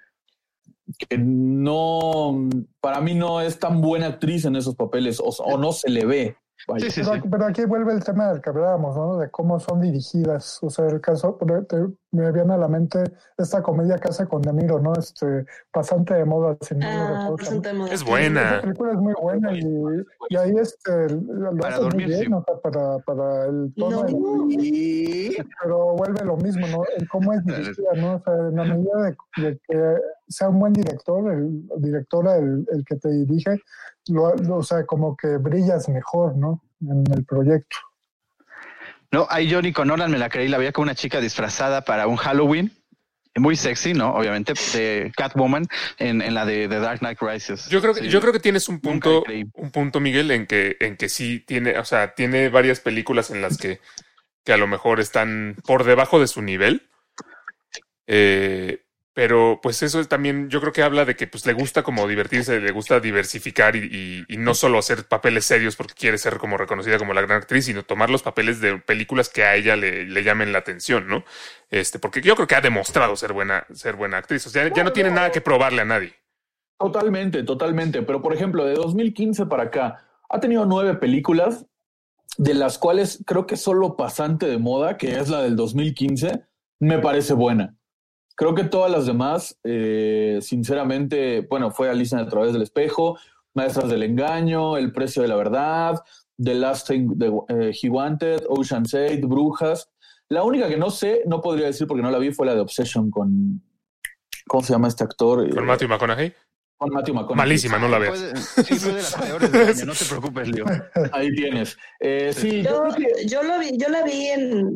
que no, para mí no es tan buena actriz en esos papeles o, o no se le ve. Sí, sí, Pero, sí. aquí- pero aquí vuelve el tema del que hablábamos, ¿no? De cómo son dirigidas. O sea, el caso, te- me viene a la mente esta comedia que hace con De Niro, ¿no? Este, Pasante de moda, sin Ah, recuerdo. presente de moda. Es Esa buena. película es muy buena y, y ahí este, lo Para hace muy dormir, bien, sí. o sea, para, para el tono, No. Y- pero vuelve lo mismo, ¿no? El cómo es dirigida, ¿no? O sea, en la medida de, de que sea un buen director, el directora, el, el que te dirige, lo, lo- o sea, como que brillas mejor, ¿no? En el proyecto. No, ahí yo ni con Nolan me la creí, la veía como una chica disfrazada para un Halloween. Muy sexy, ¿no? Obviamente, de Catwoman en, en la de Dark Knight Rises. Yo creo que, Sí. yo creo que tienes un punto, un punto, Miguel, en que, en que sí tiene, o sea, tiene varias películas en las que, que a lo mejor están por debajo de su nivel. Eh, pero pues eso es también, yo creo que habla de que pues le gusta como divertirse, le gusta diversificar y, y- y no solo hacer papeles serios porque quiere ser como reconocida como la gran actriz, sino tomar los papeles de películas que a ella le, le llamen la atención, ¿no? Este, porque yo creo que ha demostrado ser buena, ser buena actriz. O sea, ya no tiene nada que probarle a nadie. Totalmente, totalmente. Pero por ejemplo, de 2015 para acá, ha tenido nueve películas, de las cuales creo que solo Pasante de Moda, que es la del 2015, me parece buena. Creo que todas las demás, eh, sinceramente, bueno, fue Alicia a través del espejo, Maestras del Engaño, El Precio de la Verdad, The Last Thing the, eh, He Wanted, Ocean's Eight, Brujas. La única que no sé, no podría decir porque no la vi, fue la de Obsession con, ¿cómo se llama este actor? Con Eh, Matthew McConaughey. con Matthew McConaughey. Malísima, no la veas. sí, fue de las peores del año, no te preocupes, Lío. Ahí tienes. Eh, sí, yo yo lo vi, yo la vi en,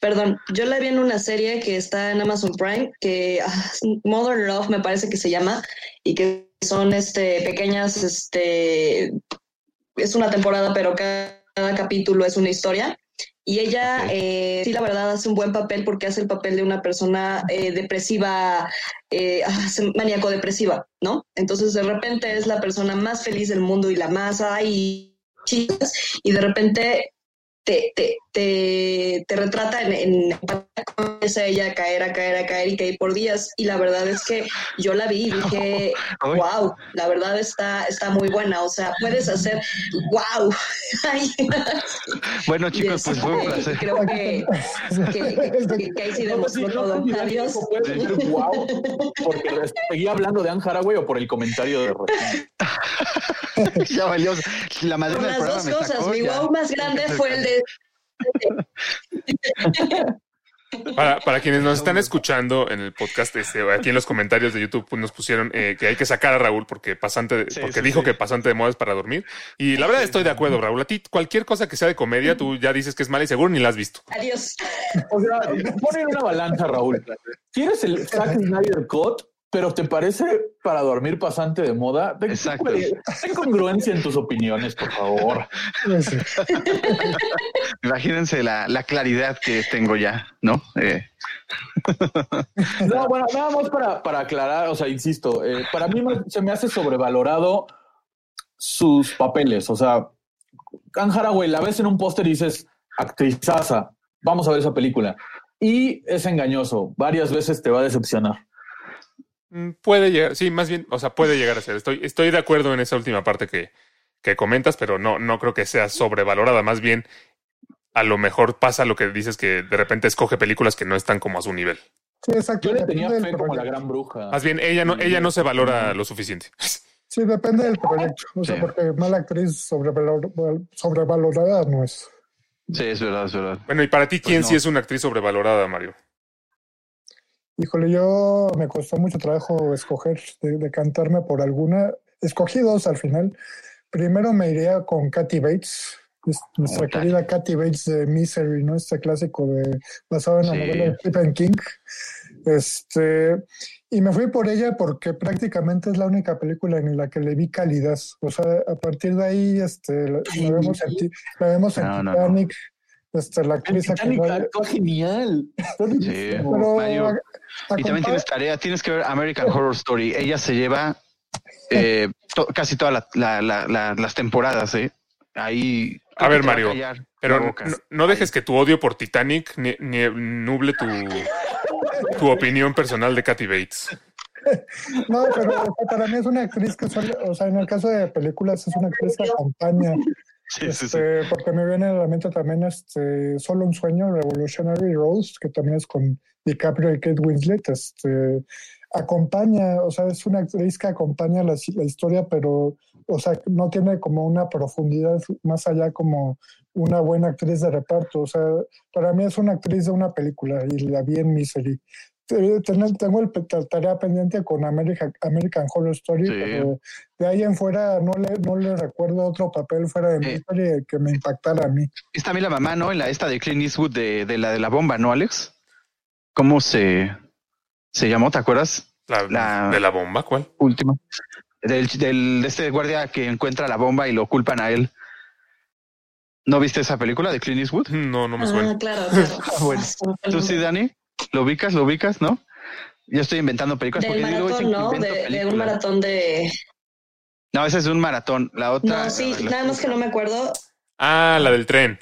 perdón, yo la vi en una serie que está en Amazon Prime, que ah, Modern Love me parece que se llama, y que son este pequeñas, este, es una temporada, pero cada, cada capítulo es una historia. Y ella, eh, sí, la verdad, hace un buen papel porque hace el papel de una persona eh, depresiva, eh, ah, maníaco depresiva, ¿no? Entonces, de repente es la persona más feliz del mundo y la más, ay, chicas, y de repente te, te, te, te retrata en, en comienza ella a caer, a caer, a caer y caer por días. Y la verdad es que yo la vi y dije, <laughs> wow, la verdad está, está muy buena. O sea, puedes hacer, wow. <laughs> Bueno, chicos, pues fue un placer. Creo que, que, que- que ahí sí demostró no todo. Adiós. Decir guau, porque seguía hablando de Anne Haraway o por el comentario de <laughs> ya valió. La Por madrina del las programa dos cosas. sacó, Mi ya. wow más grande fue el de Para, para quienes nos están escuchando en el podcast, este, aquí en los comentarios de YouTube pues, nos pusieron eh, que hay que sacar a Raúl porque pasante, Sí, porque sí, dijo sí. que pasante de moda es para dormir. Y la verdad estoy de acuerdo, Raúl. A ti cualquier cosa que sea de comedia, tú ya dices que es mala y seguro ni la has visto. adiós. O sea, ponen una balanza, Raúl. ¿Quieres el Zack Snyder Cut pero ¿te parece para dormir pasante de moda? Exacto. ten congruencia en tus opiniones, por favor. <laughs> Imagínense la, la claridad que tengo ya, ¿no? Eh, No, bueno, nada más para, para aclarar, o sea, insisto, eh, para mí me- se me hace sobrevalorado sus papeles. O sea, Anne Haraway la ves en un póster y dices, actrizaza, vamos a ver esa película. Y es engañoso, varias veces te va a decepcionar. Mm, Puede llegar, sí, más bien, o sea, puede llegar a ser. Estoy, estoy de acuerdo en esa última parte que, que comentas, pero no, no creo que sea sobrevalorada. Más bien, a lo mejor pasa lo que dices que de repente escoge películas que no están como a su nivel. Sí, exacto. Yo le tenía fe como la gran bruja. Más bien, ella no, ella no se valora lo suficiente. Sí, depende del proyecto. O sea, Sí. porque mala actriz sobrevalor- sobrevalorada no es. sí, es verdad, es verdad. Bueno, y para ti, ¿quién Pues no. sí es una actriz sobrevalorada, Mario? Híjole, yo me costó mucho trabajo escoger, de, decantarme por alguna. Escogí dos al final. Primero me iría con Kathy Bates, es nuestra querida Kathy Bates de Misery, ¿no? Este clásico de, basado en la Sí. novela de Stephen King. Este, y me fui por ella porque prácticamente es la única película en la que le vi calidad. O sea, a partir de ahí, este, la, la vemos en, la vemos en No, no, no. Titanic. Este, la En actriz Titanic genial. Sí, pero Mario. a- Y también tienes tarea, tienes que ver American Horror Story. Ella se lleva eh, to- casi todas la- la- la- la- las temporadas, ¿eh? Ahí. A ver, Mario, Pero no, no dejes que tu odio por Titanic ni, ni nuble tu, tu opinión personal de Kathy Bates. No, pero para mí es una actriz que suele, o sea, en el caso de películas es una actriz que acompaña, Sí, sí, sí. este, porque me viene a la mente también este, Solo un sueño, Revolutionary Rose, que también es con DiCaprio y Kate Winslet, este, acompaña, o sea, es una actriz que acompaña la, la historia, pero, o sea, no tiene como una profundidad más allá como una buena actriz de reparto, o sea, para mí es una actriz de una película y la vi en Misery. Te- ten- Tengo el, tarea pendiente con America- American Horror Story, Sí. pero de ahí en fuera no le, no le recuerdo otro papel fuera de Eh. Misery que me impactara a mí. Es también la mamá, ¿no? En la esta de Clint Eastwood de, de la de la bomba, ¿no, Alex? ¿Cómo se, se llamó? ¿Te acuerdas? La, La- ¿De la bomba? ¿Cuál? Última. Del, del de este guardia que encuentra la bomba y lo culpan a él. ¿No viste esa película de Clint Eastwood? No, no me Ah, suena. claro, claro. <laughs> Bueno, Ah, ¿Tú sí. Dani? ¿Lo ubicas? ¿Lo ubicas? ¿No? Yo estoy inventando películas Del porque invento De, de un maratón de... No, ese es un maratón. La otra. No, sí, la- nada más que no me acuerdo. Ah, la del tren.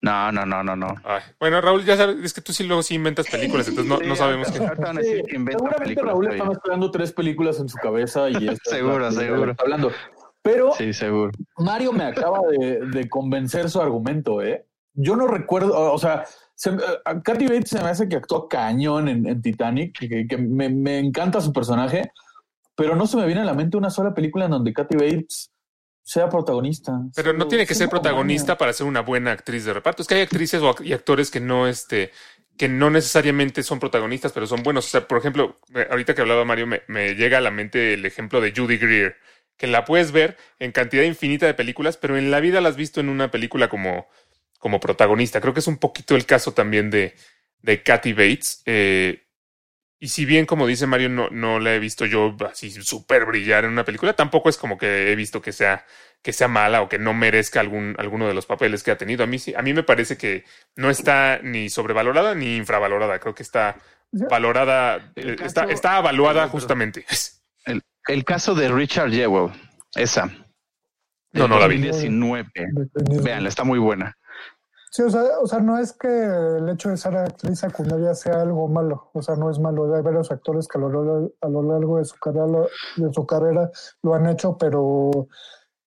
No, no, no, no, no. Ay, Bueno, Raúl, ya sabes, es que tú sí luego sí inventas películas, entonces no, sabemos qué. Sí, que seguramente películas, Raúl está mezclando tres películas en su cabeza y <laughs> esta Seguro, seguro. está hablando. Pero Sí, seguro. Mario me acaba de, de convencer su argumento, ¿eh? Yo no recuerdo, o sea, se, a Kathy Bates se me hace que actúa cañón en, en Titanic, que, que me, me encanta su personaje, pero no se me viene a la mente una sola película en donde Kathy Bates sea protagonista. Pero no tiene que ser protagonista para ser una buena actriz de reparto. Es que hay actrices y actores que no, este, que no necesariamente son protagonistas, pero son buenos. O sea, por ejemplo, eh, ahorita que hablaba Mario, me, me llega a la mente el ejemplo de Judy Greer, que la puedes ver en cantidad infinita de películas, pero en la vida la has visto en una película como, como protagonista. Creo que es un poquito el caso también de, de Kathy Bates. Eh, y si bien, como dice Mario, no, no la he visto yo así súper brillar en una película, tampoco es como que he visto que sea, que sea mala o que no merezca algún, alguno de los papeles que ha tenido. A mí, a mí me parece que no está ni sobrevalorada ni infravalorada. Creo que está valorada, eh, caso- está, está evaluada justamente. <laughs> El, el caso de Richard Jewell, esa. No, no la vi. 2019. de Clint Eastwood. Veanla, está muy buena. Sí, o sea, o sea, no es que el hecho de ser actriz secundaria sea algo malo, o sea, no es malo. Hay varios actores que a lo, largo- a lo largo de su carrera, lo- de su carrera lo han hecho, pero,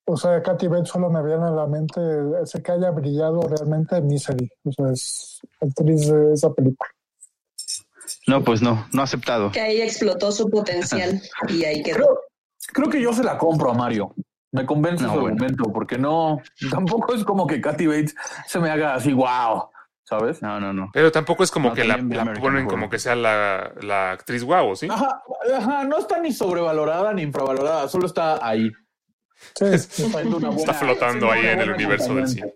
o sea, Katy Bates solo me viene a la mente ese que haya brillado realmente en Misery, o sea, es actriz de esa película. No, pues no, no aceptado. Que ahí explotó su potencial <laughs> y ahí quedó. Creo, creo que yo se la compro a Mario. Me convence No, su bueno. argumento, porque no, tampoco es como que Kathy Bates se me haga así, wow, ¿sabes? No, no, no. Pero tampoco es como No, que la, ponen Horror. como que sea la, la actriz guau, ¿sí? Ajá, ajá, no está ni sobrevalorada ni infravalorada, solo está ahí. Sí, Siendo una Está flotando ahí una en el universo del cine.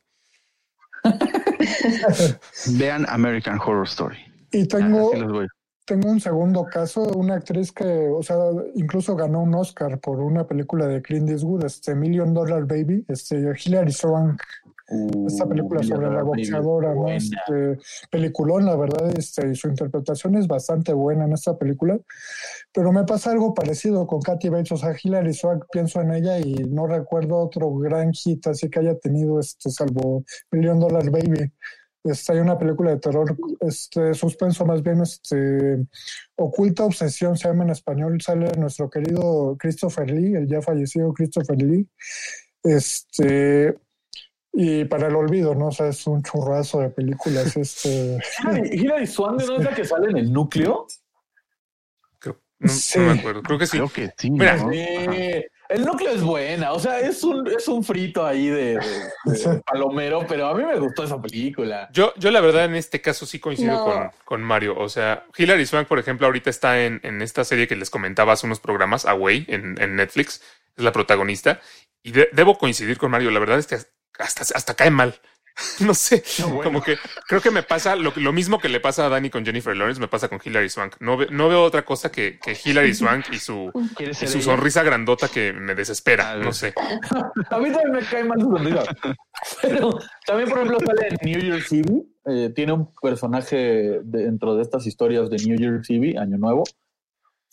<laughs> Vean American Horror Story. y tengo, Así los voy. Tengo un segundo caso, una actriz que, o sea, incluso ganó un Oscar por una película de Clint Eastwood, este Million Dollar Baby, este Hilary Swank. Esta película sobre la boxeadora, ¿no? Este, peliculón, la verdad, este, y su interpretación es bastante buena en esta película. Pero me pasa algo parecido con Katy Bates, o sea, Hilary Swank, pienso en ella y no recuerdo otro gran hit así que haya tenido, este, salvo Million Dollar Baby. Este, hay una película de terror, este, suspenso más bien, este, Oculta Obsesión se llama en español, sale nuestro querido Christopher Lee, el ya fallecido Christopher Lee. Este, y para el olvido, ¿no? O sea, es un churrazo de películas. <laughs> Este. Hilary Swank no es la que sale en el núcleo. Creo, no, Sí. no me acuerdo. Creo que sí. Creo que sí. Mira, ¿no? Sí, el núcleo es buena, o sea, es un, es un frito ahí de, de- de Sí. palomero, pero a mí me gustó esa película. Yo, yo la verdad en este caso sí coincido No. con, con Mario. O sea, Hilary Swank, por ejemplo, ahorita está en, en esta serie que les comentaba hace unos programas, Away, en, en Netflix. Es la protagonista. Y de- debo coincidir con Mario. La verdad es que hasta, hasta cae mal. <laughs> No sé, como que creo que me pasa lo, lo mismo que le pasa a Dani con Jennifer Lawrence, me pasa con Hilary Swank. No, ve- no veo otra cosa que, que Hilary Swank y su, <laughs> ¿Quieres y su sonrisa grandota que me desespera. Ah, No sé. <laughs> A mí también me cae mal su sonrisa. Pero también, por ejemplo, sale en New Year's Eve. eh, tiene un personaje dentro de estas historias de New Year's Eve, Año Nuevo.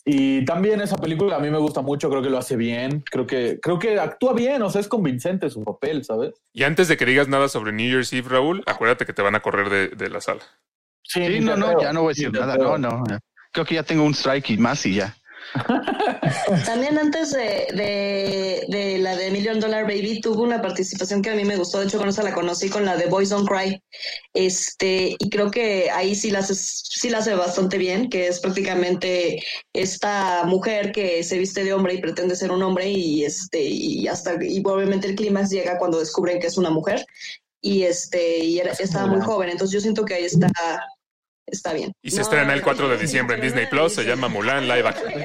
Y también esa película a mí me gusta mucho, creo que lo hace bien, creo que, creo que actúa bien, o sea, es convincente su papel, ¿sabes? Y antes de que digas nada sobre New Year's Eve, Raúl, acuérdate que te van a correr de, de la sala. Sí, no, no, ya no voy a decir nada. No, no. Creo que ya tengo un strike y más y ya. <laughs> También antes de, de, de la de Million Dollar Baby tuvo una participación que a mí me gustó, de hecho con esa la conocí con la de Boys Don't Cry, este, y creo que ahí sí la hace, sí la hace bastante bien, que es prácticamente esta mujer que se viste de hombre y pretende ser un hombre y este, y hasta, y obviamente el clímax llega cuando descubren que es una mujer, y este, y era, estaba muy joven, entonces yo siento que ahí está, está bien. Y se No, estrena el no, 4 de diciembre en Disney Plus, se llama Mulan Live Action. <laughs>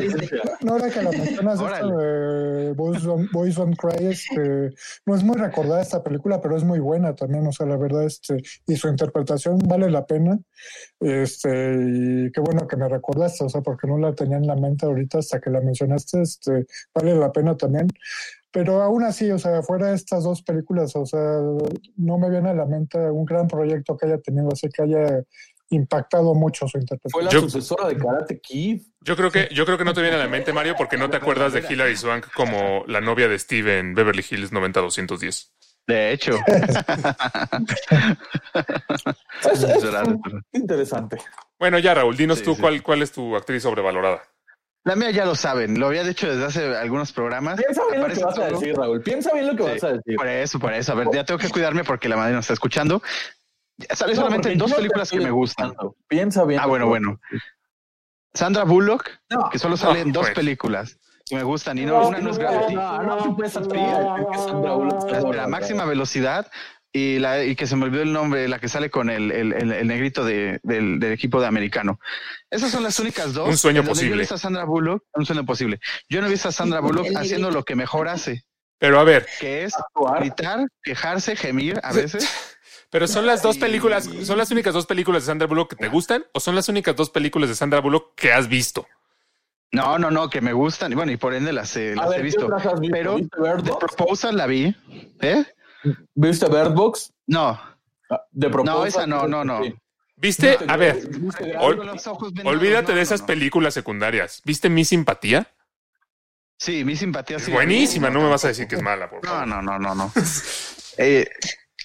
Disney. no, ahora que la mencionas, de Boys Don't, Boys Don't Cry, este, no es muy recordada esta película, pero es muy buena también, o sea, la verdad, este, y su interpretación vale la pena, este, y qué bueno que me recordaste, o sea, porque no la tenía en la mente ahorita hasta que la mencionaste, este, vale la pena también. Pero aún así, o sea, fuera de estas dos películas, o sea, no me viene a la mente un gran proyecto que haya tenido, así que haya impactado mucho su Fue interpretación. la Yo- sucesora de Karate Kid. Yo creo que, yo creo que no te viene a la mente, Mario, porque no te acuerdas de Hilary Swank como la novia de Steve en Beverly Hills 90210. De hecho. Es, es Raro, interesante. Bueno, ya, Raúl, dinos Sí, tú sí. cuál, cuál es tu actriz sobrevalorada. La mía ya lo saben, lo había dicho desde hace algunos programas. Piensa bien lo que vas a decir, Raúl. Piensa bien lo que Sí, vas a decir. Por eso, por eso. A ver, ya tengo que cuidarme porque la madre nos está escuchando. Sale No, solamente dos películas que me gustan. Piensa bien. Ah, bueno, bueno. Sandra Bullock, No, que solo sale no, en dos películas que me gustan y no, una no es Gravity. No, no, Sandra Bullock gorda. máxima velocidad y la y que se me olvidó el nombre, la que sale con el, el, el- el negrito de- del, del equipo de americano. Esas son las únicas dos. Un sueño donde Yo he posible. visto a Sandra Bullock, un sueño posible. Yo no he visto a Sandra Bullock haciendo lo que mejor hace, Pero a ver, que es Actuar. gritar, quejarse, gemir a veces. <laughs> pero son las dos películas, son las únicas dos películas de Sandra Bullock que te gustan o son las únicas dos películas de Sandra Bullock que has visto. No, no, no, que me gustan y bueno, y por ende las, he- A las ver, he ¿qué visto. otras has visto? Pero ¿Viste Bird The? Proposal la vi. ¿Eh? ¿Viste Bird Box? No, Ah, De Proposal. no, esa no, no, no. ¿Viste? A ver, olvídate no, de no, esas no. películas secundarias. ¿Viste Mi Simpatía? Sí, mi simpatía Es sí buenísima, no me vas a decir que es <laughs> mala, por No, favor. no, no, no, no. <laughs> Eh,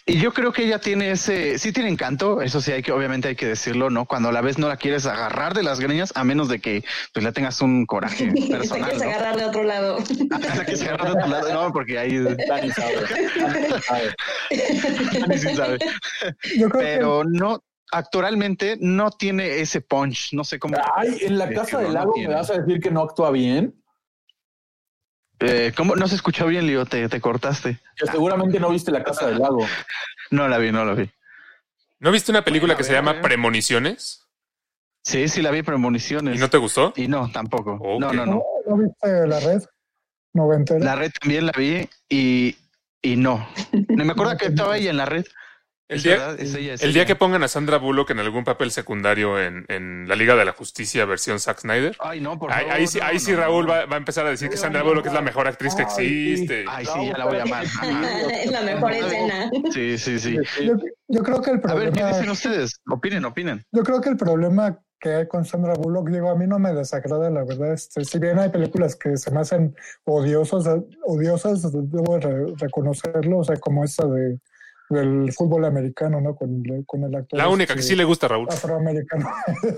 y yo creo que ella tiene ese, sí tiene encanto, eso sí hay que, obviamente hay que decirlo, ¿no? Cuando a la vez no la quieres agarrar de las greñas, a menos de que pues le tengas un coraje <laughs> Te personal, quieres ¿no? agarrar de otro lado. Ah, la quieres agarrar de tu lado, no, porque ahí Dani sabe. Dani sabe. Dani sí sabe. Yo creo Pero no, actualmente no tiene ese punch, no sé cómo. Ay, en la casa del no lago tiene. me vas a decir que no actúa bien. Eh, ¿Cómo? No se escuchó bien, Leo, te, te cortaste. Que seguramente no viste la casa del lago. No la vi, no la vi. ¿No viste una película Bueno, que se llama. Premoniciones? Sí, sí la vi, premoniciones. ¿Y no te gustó? Y no, tampoco. No, no, ¿No, no. ¿no viste la red noventera? La red también la vi y, y no. <laughs> No me acuerdo que estaba ella en la red. El día, verdad, es ella, es el día ella. que pongan a Sandra Bullock en algún papel secundario en, en la Liga de la Justicia versión Zack Snyder, Ay, no, por ahí, favor. ahí sí, no, ahí sí no, Raúl no. va, va a empezar a decir que Sandra Bullock es la mejor actriz que existe. Ay, sí, ya la voy a amar. Ajá. <laughs> es la mejor escena. Sí, sí, sí. Yo, yo creo que el A ver, ¿qué problema, dicen ustedes? Opinen, opinen. yo creo que el problema que hay con Sandra Bullock, digo, a mí no me desagrada, la verdad. Este, si bien hay películas que se me hacen odiosas, odiosas, debo re- reconocerlo, o sea, como esa de del fútbol americano, ¿no? Con, con el actor. La única que este, sí le gusta a Raúl. afroamericano. <laughs>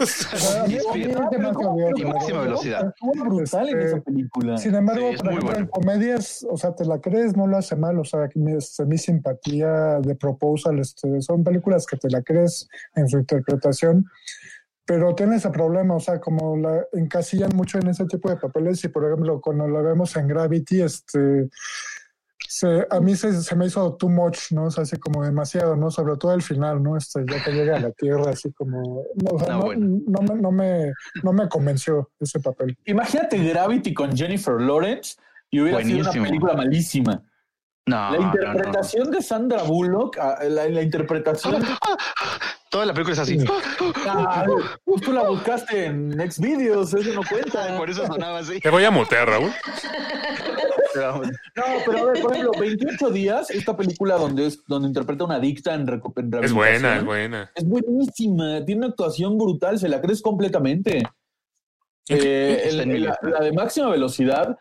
Y máxima velocidad. Estuvo brutal en Este, esa película. Sin embargo, Sí, ejemplo, en bueno. comedias, o sea, te la crees, no lo hace mal, o sea, mi, este, mi simpatía de Proposal, este, son películas que te la crees en su interpretación, pero tiene ese problema, o sea, como la encasillan mucho en ese tipo de papeles y, por ejemplo, cuando la vemos en Gravity, este, se, a mí se, se me hizo too much, ¿no? O sea, así como demasiado, ¿no? Sobre todo el final, ¿no? Este, ya que llega a la Tierra, así como... No, o sea, No, no, bueno. no me, no, me, no me convenció ese papel. Imagínate Gravity con Jennifer Lawrence y hubiera sido una película malísima. No, La no, no. interpretación de Sandra Bullock, ah, la, la interpretación. Toda la película es así. Ah, tú la buscaste en Next Videos, eso no cuenta. Por eso sonaba así. Te voy a mutear, Raúl. <laughs> No, pero a ver, por ejemplo, 28 días, esta película donde es donde interpreta a una adicta en, recu- en Es buena, es buena. Es buenísima, tiene una actuación brutal, se la crees completamente. Eh, el- la, de máxima velocidad,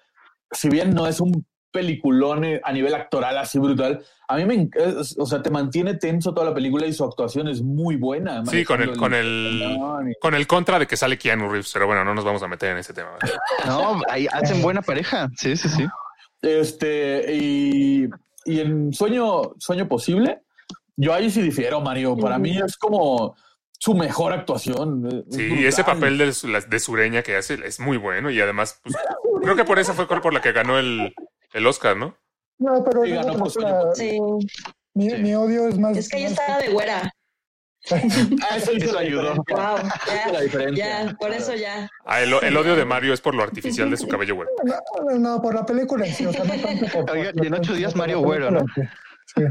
si bien no es un peliculón eh, a nivel actoral así brutal, a mí me, es- o sea, te mantiene tenso toda la película y su actuación es muy buena. Sí, con el, con el, y- con el contra de que sale Keanu Reeves, pero bueno, no nos vamos a meter en ese tema. ¿verdad? <laughs> No, ahí hacen buena pareja. Sí, sí, sí. Este, y, y en Sueño, Sueño Posible, yo ahí sí difiero, Mario. Para mí es como su mejor actuación. Es Sí, brutal. ese papel de, de Sureña que hace es muy bueno y además, pues, creo que por esa fue por la que ganó el, el Oscar, ¿no? No, pero Sí, ganó creo por que Sueño la- Sí. mi, Sí. mi odio es más. Es que ella estaba de güera. <laughs> Ah, eso Eso la ayudó. Wow. La diferencia. Ya, por eso ya. Ah, el, el odio de Mario es por lo artificial de su cabello güero. <laughs> No, no, por la película en sí, o sea, no tanto por. Oiga, por- y en ocho días Mario Güero, ¿no? sí. <laughs>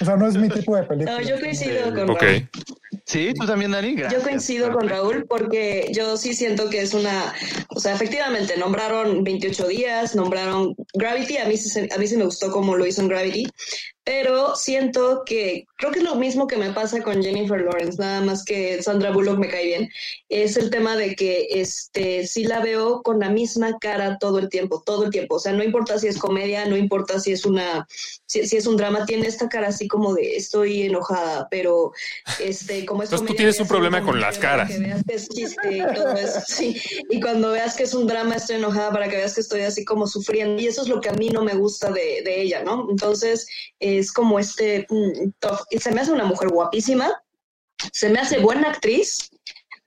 O sea, no es mi tipo de película. No, yo coincido con Ok. Raúl. Sí, tú también, Dani. Yo Gracias. coincido con Raúl porque yo sí siento que es una, o sea, efectivamente nombraron 28 días, nombraron Gravity, a mí, a mí sí me gustó como lo hizo en Gravity, pero siento que creo que es lo mismo que me pasa con Jennifer Lawrence, nada más que Sandra Bullock me cae bien, es el tema de que este sí la veo con la misma cara todo el tiempo, todo el tiempo, o sea, no importa si es comedia, no importa si es una, si, si es un drama, tiene esta cara así como de estoy enojada, pero este, como es Entonces tú comedia, tienes voy a un problema con las caras. que veas que es chiste y todo eso, <laughs> sí. Y cuando veas que es un drama, estoy enojada para que veas que estoy así como sufriendo. Y eso es lo que a mí no me gusta de, de ella, ¿no? Entonces, es como este mm, tough. Y se me hace una mujer guapísima, se me hace buena actriz,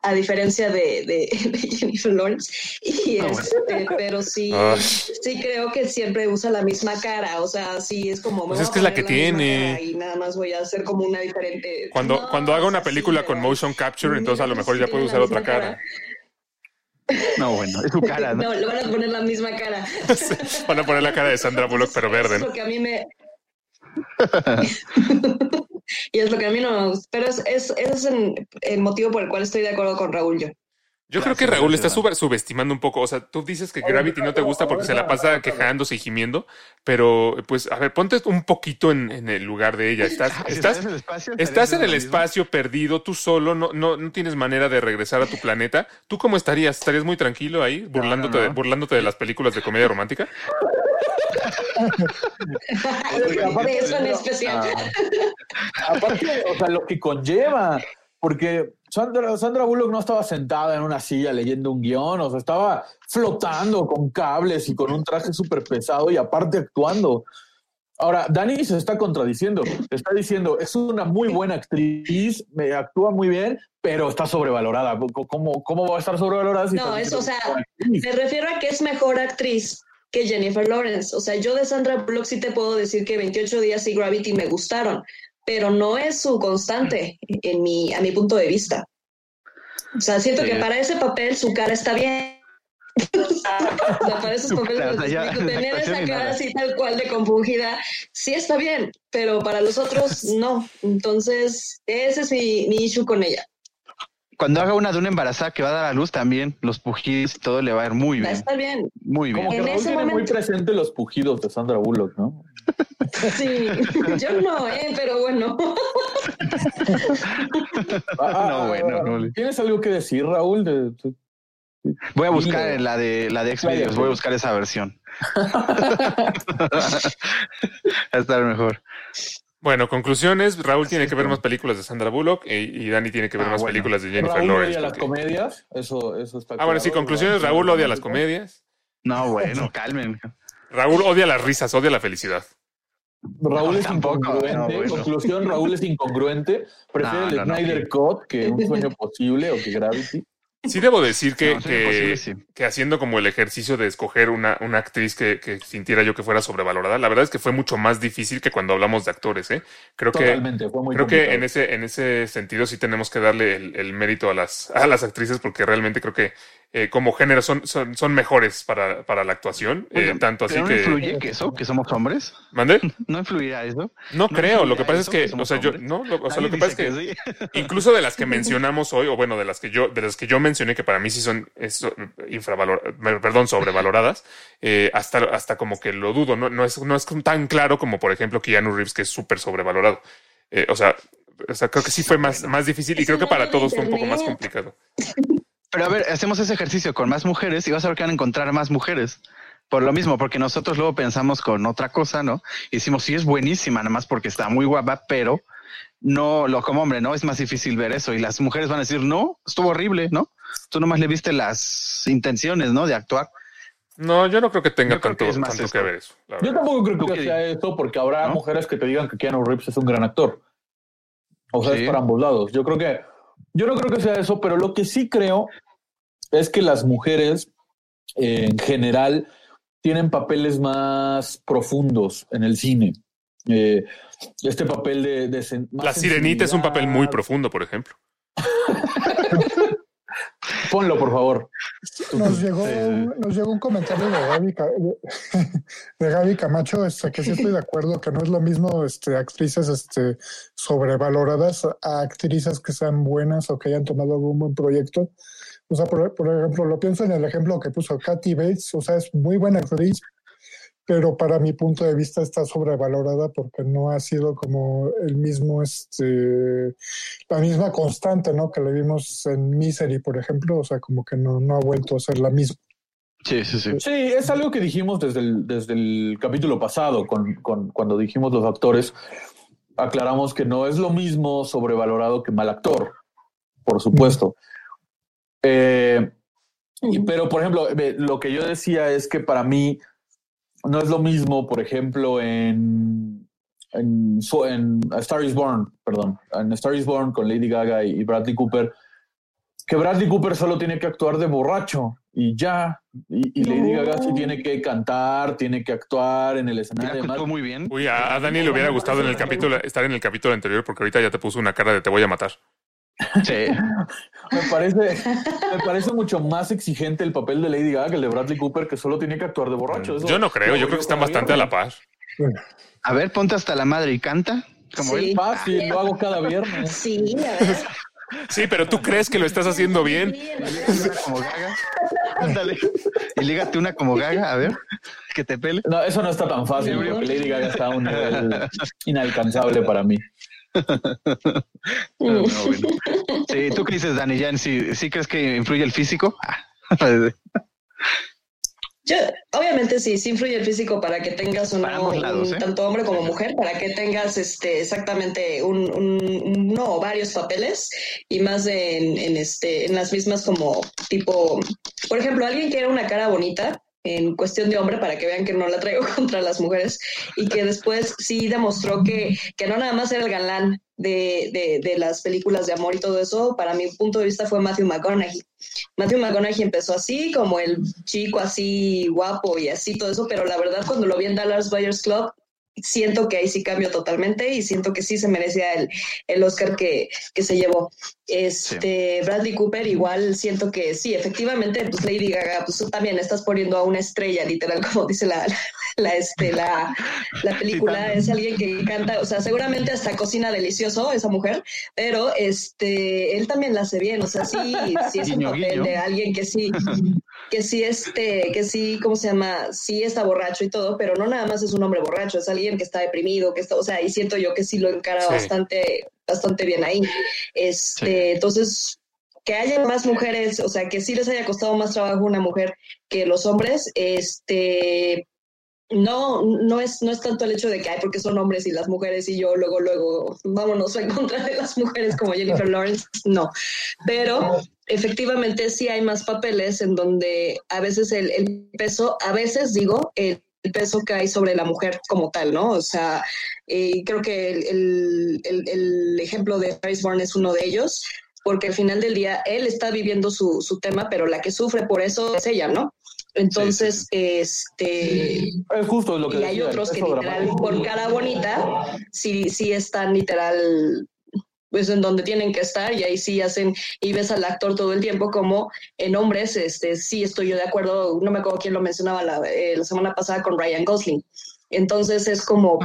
a diferencia de, de- <laughs> de Jennifer Lawrence. Y Ah, bueno. este, pero sí, sí creo que siempre usa la misma cara. O sea, sí es como. Pues es que es la que tiene. Y nada más voy a hacer como una diferente. Cuando, No, cuando haga una película sí, con motion capture, entonces a lo sí mejor ya puede usar otra cara. No, bueno, es su cara, ¿no? <laughs> No, le van a poner la misma cara. <laughs> Van a poner la cara de Sandra Bullock, pero verde, Es ¿no? lo que a mí me. <laughs> y es lo que a mí no me gusta. Pero es, es, ese es el, el motivo por el cual estoy de acuerdo con Raúl yo. Yo creo que Gracias, Raúl está super- subestimando un poco. O sea, tú dices que Gravity no te gusta porque se la pasa quejándose y gimiendo, pero pues, a ver, ponte un poquito en, en el lugar de ella. Estás, <laughs> estás, en el espacio, estás en estarías el espacio perdido, tú solo, no, no, no tienes manera de regresar a tu planeta. ¿Tú cómo estarías? ¿Estarías muy tranquilo ahí, burlándote, no. De, burlándote de las películas de comedia romántica? <laughs> de eso en especial. Ah. Aparte, o sea, lo que conlleva, porque Sandra, Sandra Bullock no estaba sentada en una silla leyendo un guion, o sea, estaba flotando con cables y con un traje súper pesado y aparte actuando. Ahora, Dani se está contradiciendo. Está diciendo, es una muy buena actriz, me actúa muy bien, pero está sobrevalorada. ¿Cómo, cómo va a estar sobrevalorada? si No, eso, o sea, es? Me refiero a que es mejor actriz que Jennifer Lawrence. O sea, yo de Sandra Bullock sí te puedo decir que 28 días y Gravity me gustaron, pero no es su constante en mi, a mi punto de vista. O sea, siento Sí. que para ese papel su cara está bien. <laughs> O sea, para esos <laughs> papeles O sea, ya, tener esa cara así tal cual de compungida, sí está bien, pero para los otros <laughs> no. Entonces, ese es mi, mi issue con ella. Cuando haga una de una embarazada que va a dar a luz también, los pujidos y todo le va a ir muy Va a bien. estar bien. Muy Como bien. que En Raúl ese tiene muy momento. presente los pujidos de Sandra Bullock, ¿no? <laughs> Sí, <laughs> yo no, eh, pero bueno. <laughs> Ah, No, bueno, no. ¿Tienes algo que decir, Raúl? De, de- Voy a buscar Dile. en la de la de Xvideos, voy a buscar esa versión. Va a estar mejor. Bueno, conclusiones. Raúl tiene que ver más películas de Sandra Bullock y, y Dani tiene que ver Ah, más bueno. películas de Jennifer Raúl Lawrence. odia las comedias, eso, eso está Ah, bueno, sí, claro. conclusiones. Raúl odia las comedias. No, <laughs> bueno, calmen. Raúl odia las risas, odia la felicidad. Raúl No, es tampoco, incongruente. no, bueno. Conclusión, Raúl es incongruente. Prefiere No, el Snyder. Cut que un sueño <laughs> posible o que Gravity. Sí debo decir que, No, que, posible, sí. que haciendo como el ejercicio de escoger una, una actriz que, que sintiera yo que fuera sobrevalorada, la verdad es que fue mucho más difícil que cuando hablamos de actores, ¿eh? Creo que fue muy Creo que en ese, en ese sentido sí tenemos que darle el, el mérito a las, a las actrices porque realmente creo que eh, como género son, son, son mejores para, para la actuación. eh, tanto así ¿pero no que... influye que eso, que somos hombres? ¿Mande? <laughs> ¿No influirá eso? No, ¿No creo, lo que pasa es que, que o sea, yo, no, lo, o sea, lo que pasa es dice que, sí. <laughs> incluso de las que mencionamos hoy, o bueno, de las que yo, de las que yo mencioné que para mí sí son eso, infravalor, perdón, sobrevaloradas, eh, hasta, hasta como que lo dudo, no, no es, no es tan claro como por ejemplo Keanu Reeves, que es súper sobrevalorado. Eh, o sea, o sea, creo que sí fue más, más difícil y Es creo que para todos fue un poco más complicado. <laughs> Pero a ver, hacemos ese ejercicio con más mujeres y vas a ver que van a encontrar más mujeres. Por lo mismo, porque nosotros luego pensamos con otra cosa, ¿no? Y decimos, sí, es buenísima, nada más porque está muy guapa, pero no, lo como hombre, ¿no? Es más difícil ver eso. Y las mujeres van a decir, no, estuvo horrible, ¿no? Tú nomás le viste las intenciones, ¿no? De actuar. No, yo no creo que tenga Yo tanto, que es más tanto que ver eso. Yo tampoco creo ¿Tú que sea eso, porque habrá ¿No? mujeres que te digan que Keanu Reeves es un gran actor. O sea, Sí. es para ambos lados. Yo creo que, yo no creo que sea eso, pero lo que sí creo es que las mujeres eh, en general tienen papeles más profundos en el cine. Eh, este papel de, de La sirenita es un papel muy profundo, por ejemplo. <laughs> Ponlo, por favor. Nos llegó, nos llegó un comentario de Gaby, <laughs> de, Gaby Camacho, este, que sí estoy de acuerdo que no es lo mismo este, actrices este, sobrevaloradas a actrices que sean buenas o que hayan tomado algún buen proyecto. O sea, por, por ejemplo, lo pienso en el ejemplo que puso Kathy Bates, o sea, es muy buena actriz, pero para mi punto de vista está sobrevalorada porque no ha sido como el mismo, este, la misma constante, ¿no? Que le vimos en Misery, por ejemplo, o sea, como que no, no ha vuelto a ser la misma. Sí, sí, sí. Sí, es algo que dijimos desde el, desde el capítulo pasado, con, con- cuando dijimos los actores, aclaramos que no es lo mismo sobrevalorado que mal actor, por supuesto. Eh, y- pero, por ejemplo, lo que yo decía es que para mí no es lo mismo, por ejemplo, en, en, en A Star is Born, perdón, en A Star is Born con Lady Gaga y, y Bradley Cooper, que Bradley Cooper solo tiene que actuar de borracho y ya, y, y Lady Gaga sí tiene que cantar, tiene que actuar en el escenario. muy bien. Uy, a, a Dani le hubiera gustado en el capítulo, estar en el capítulo anterior porque ahorita ya te puso una cara de te voy a matar. Sí. <laughs> Me parece, me parece mucho más exigente el papel de Lady Gaga que el de Bradley Cooper, que solo tiene que actuar de borracho. Eso Yo no creo, yo creo que están bastante a la par. A ver, ponte hasta la madre y canta. Como Sí. él. Fácil, lo hago cada viernes. Sí, a ver. <laughs> Sí, pero tú crees que lo estás haciendo bien. Una como gaga. Ándale. Y lígate una como gaga, a ver, que te pele. No, eso no está tan fácil, porque Lady Gaga está a un nivel inalcanzable para mí. No, <laughs> no, bueno. <laughs> Sí, ¿tú qué dices, Dani? ¿Ya sí, sí crees que influye el físico? Ah. <laughs> Yo, obviamente sí, sí influye el físico para que tengas un, lados, ¿eh? tanto hombre como mujer, para que tengas este exactamente un, un- uno o varios papeles y más en, en este en las mismas como tipo, por ejemplo, alguien que era una cara bonita en cuestión de hombre para que vean que no la traigo <laughs> contra las mujeres y que después sí demostró que, que no nada más era el galán de, de, de las películas de amor y todo eso, para mi punto de vista fue Matthew McConaughey. Matthew McConaughey empezó así, como el chico así guapo y así todo eso, pero la verdad cuando lo vi en Dallas Buyers Club, siento que ahí sí cambio totalmente y siento que sí se merecía el, el Oscar que, que se llevó. Este Bradley Cooper, igual siento que sí, efectivamente, pues Lady Gaga, pues tú también estás poniendo a una estrella, literal, como dice la, <laughs> la, este, la, la película, es alguien que canta, o sea, seguramente hasta cocina delicioso esa mujer, pero este, él también la hace bien, o sea, sí, sí es un papel guiño. de alguien que sí, <laughs> que sí, este, que sí, ¿cómo se llama? Sí está borracho y todo, pero no nada más es un hombre borracho, es alguien que está deprimido, que está, o sea, y siento yo que sí lo encara Sí. bastante, bastante bien ahí. Este, entonces, que haya más mujeres, o sea, que sí les haya costado más trabajo una mujer que los hombres, este, no, no es, no es tanto el hecho de que hay porque son hombres y las mujeres y yo luego, luego, vámonos en contra de las mujeres como Jennifer <laughs> Lawrence, no. Pero efectivamente sí hay más papeles en donde a veces el, el peso, a veces digo, el, el peso que hay sobre la mujer como tal, ¿no? O sea, eh, creo que el, el, el, ejemplo de Paris Bourne es uno de ellos, porque al final del día él está viviendo su, su tema, pero la que sufre por eso es ella, ¿no? Entonces, este, Es justo lo que y hay decía, otros que literal, dramático. por cara bonita, sí, sí están literal, pues en donde tienen que estar, y ahí sí hacen, y ves al actor todo el tiempo, como en hombres, este, sí estoy yo de acuerdo, no me acuerdo quién lo mencionaba la, eh, la semana pasada con Ryan Gosling. Entonces es como,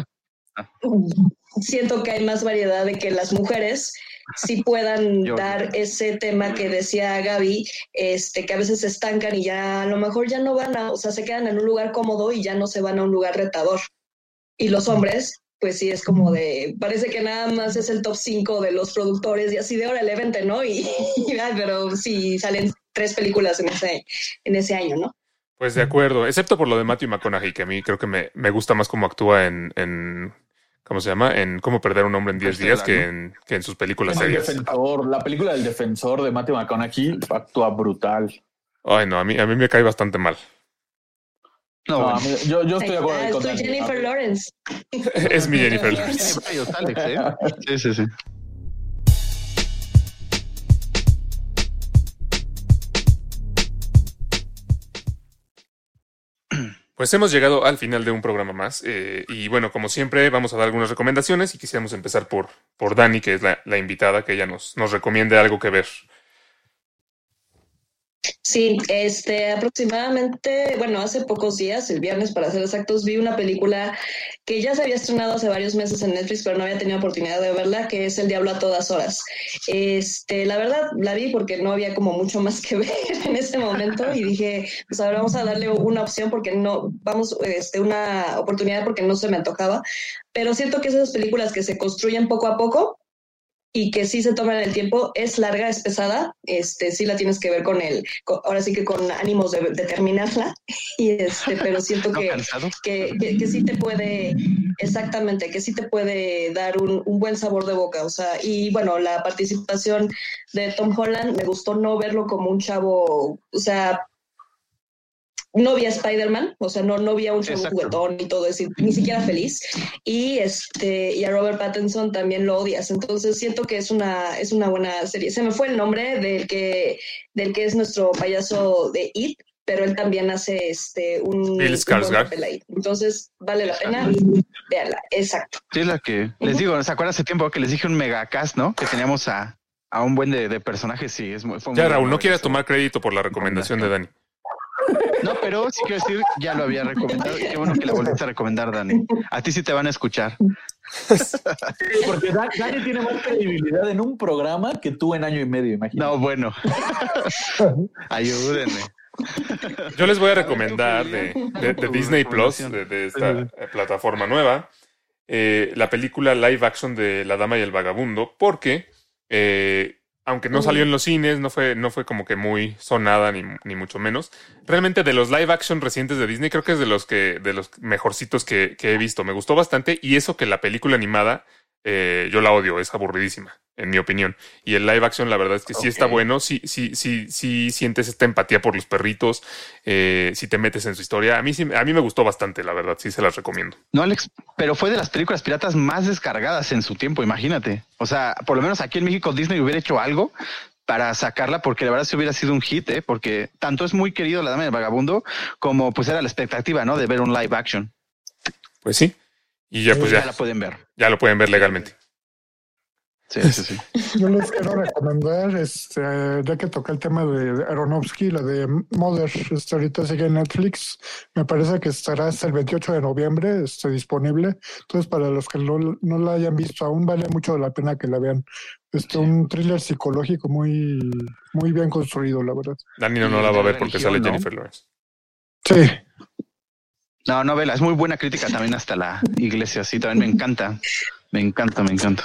siento que hay más variedad de que las mujeres sí puedan Yo- dar ese tema que decía Gaby, este, que a veces se estancan y ya a lo mejor ya no van a, o sea, se quedan en un lugar cómodo y ya no se van a un lugar retador. Y los hombres, pues sí, es como de, parece que nada más es el top 5 de los productores y así de órale, vente, ¿no? Y, <laughs> y, ay, pero sí salen tres películas en ese, en ese año, ¿no? Pues de acuerdo, excepto por lo de Matthew McConaughey, que a mí creo que me, me gusta más cómo actúa en, en ¿cómo se llama? En cómo perder a un hombre en 10 días que en, que en sus películas El serias. defensor, la película del defensor de Matthew McConaughey actúa brutal. Ay, no, a mí, a mí me cae bastante mal. No, bueno. yo, yo estoy de acuerdo con estoy Dani. Jennifer Lawrence. <laughs> Es mi Jennifer <laughs> Lawrence. ¿eh? <laughs> Sí, sí, sí. Pues hemos llegado al final de un programa más. eh, y bueno, como siempre, vamos a dar algunas recomendaciones y quisiéramos empezar por, por Dani, que es la, la invitada, que ella nos, nos recomiende algo que ver. Sí, este, aproximadamente, bueno, hace pocos días, el viernes para ser exactos, vi una película que ya se había estrenado hace varios meses en Netflix, pero no había tenido oportunidad de verla, que es El Diablo a todas horas. Este, la verdad, la vi porque no había como mucho más que <laughs> ver en ese momento y dije, pues ahora vamos a darle una opción porque no, vamos, este, una oportunidad porque no se me antojaba, pero siento que esas películas que se construyen poco a poco y que sí se toman el tiempo, es larga, es pesada, este, sí la tienes que ver con el, con- ahora sí que con ánimos de, de terminarla, <laughs> y este, pero siento ¿No que, que, que, que sí te puede, exactamente, que sí te puede dar un, un buen sabor de boca, o sea, y bueno, la participación de Tom Holland, me gustó no verlo como un chavo, o sea, no vi a Spider-Man, o sea, no, no vi a un juguetón y todo eso, ni siquiera feliz. Y este, y a Robert Pattinson también lo odias. Entonces siento que es una, es una buena serie. Se me fue el nombre del que, del que es nuestro payaso de It, pero él también hace este un, papel ahí. Entonces, vale la pena, véanla, exacto. Sí, es la que les digo, ¿se acuerdan hace tiempo que les dije un megacast, no? Que teníamos a, a un buen de, de personajes, sí, es muy, fue Ya, muy Raúl, bueno no quieras tomar crédito por la recomendación de Dani. No, pero sí quiero decir, ya lo había recomendado. Qué bueno que la volviste a recomendar, Dani. A ti sí te van a escuchar. Porque Dan- Dani tiene más credibilidad en un programa que tú en año y medio, imagínate. No, bueno. Ayúdenme. Yo les voy a recomendar de, de- de Tu Disney Plus, de, de esta plataforma nueva, eh, la película live action de La Dama y el Vagabundo, porque eh, aunque no salió en los cines, no fue, no fue como que muy sonada, ni, ni mucho menos. Realmente de los live action recientes de Disney, creo que es de los que, de los mejorcitos que, que he visto. Me gustó bastante, y eso que la película animada, eh, yo la odio, es aburridísima, en mi opinión. Y el live action, la verdad es que sí está bueno, sí, sí, sí, sí sientes esta empatía por los perritos, eh, si te metes en su historia. A mí sí, a mí me gustó bastante, la verdad, sí se las recomiendo. No, Alex, pero fue de las películas piratas más descargadas en su tiempo, imagínate. O sea, por lo menos aquí en México Disney hubiera hecho algo para sacarla, porque la verdad sí hubiera sido un hit, ¿eh? porque tanto es muy querido La Dama del Vagabundo como pues era la expectativa, ¿no? De ver un live action. Pues sí. Y ya pues Ya ya, la pueden ver. ya lo pueden ver legalmente. Sí, sí, sí. <laughs> Yo les quiero recomendar, este, ya que toqué el tema de Aronofsky, la de Mother, este, ahorita sigue en Netflix, me parece que estará hasta el 28 de noviembre este, disponible, entonces para los que no, no la hayan visto aún, vale mucho la pena que la vean. Este, un thriller psicológico muy, muy bien construido, la verdad. Dani no, no la va a ver porque sale ¿no? Jennifer Lawrence. Sí, No, novela, es muy buena crítica también hasta la iglesia, sí, también me encanta. Me encanta, me encanta.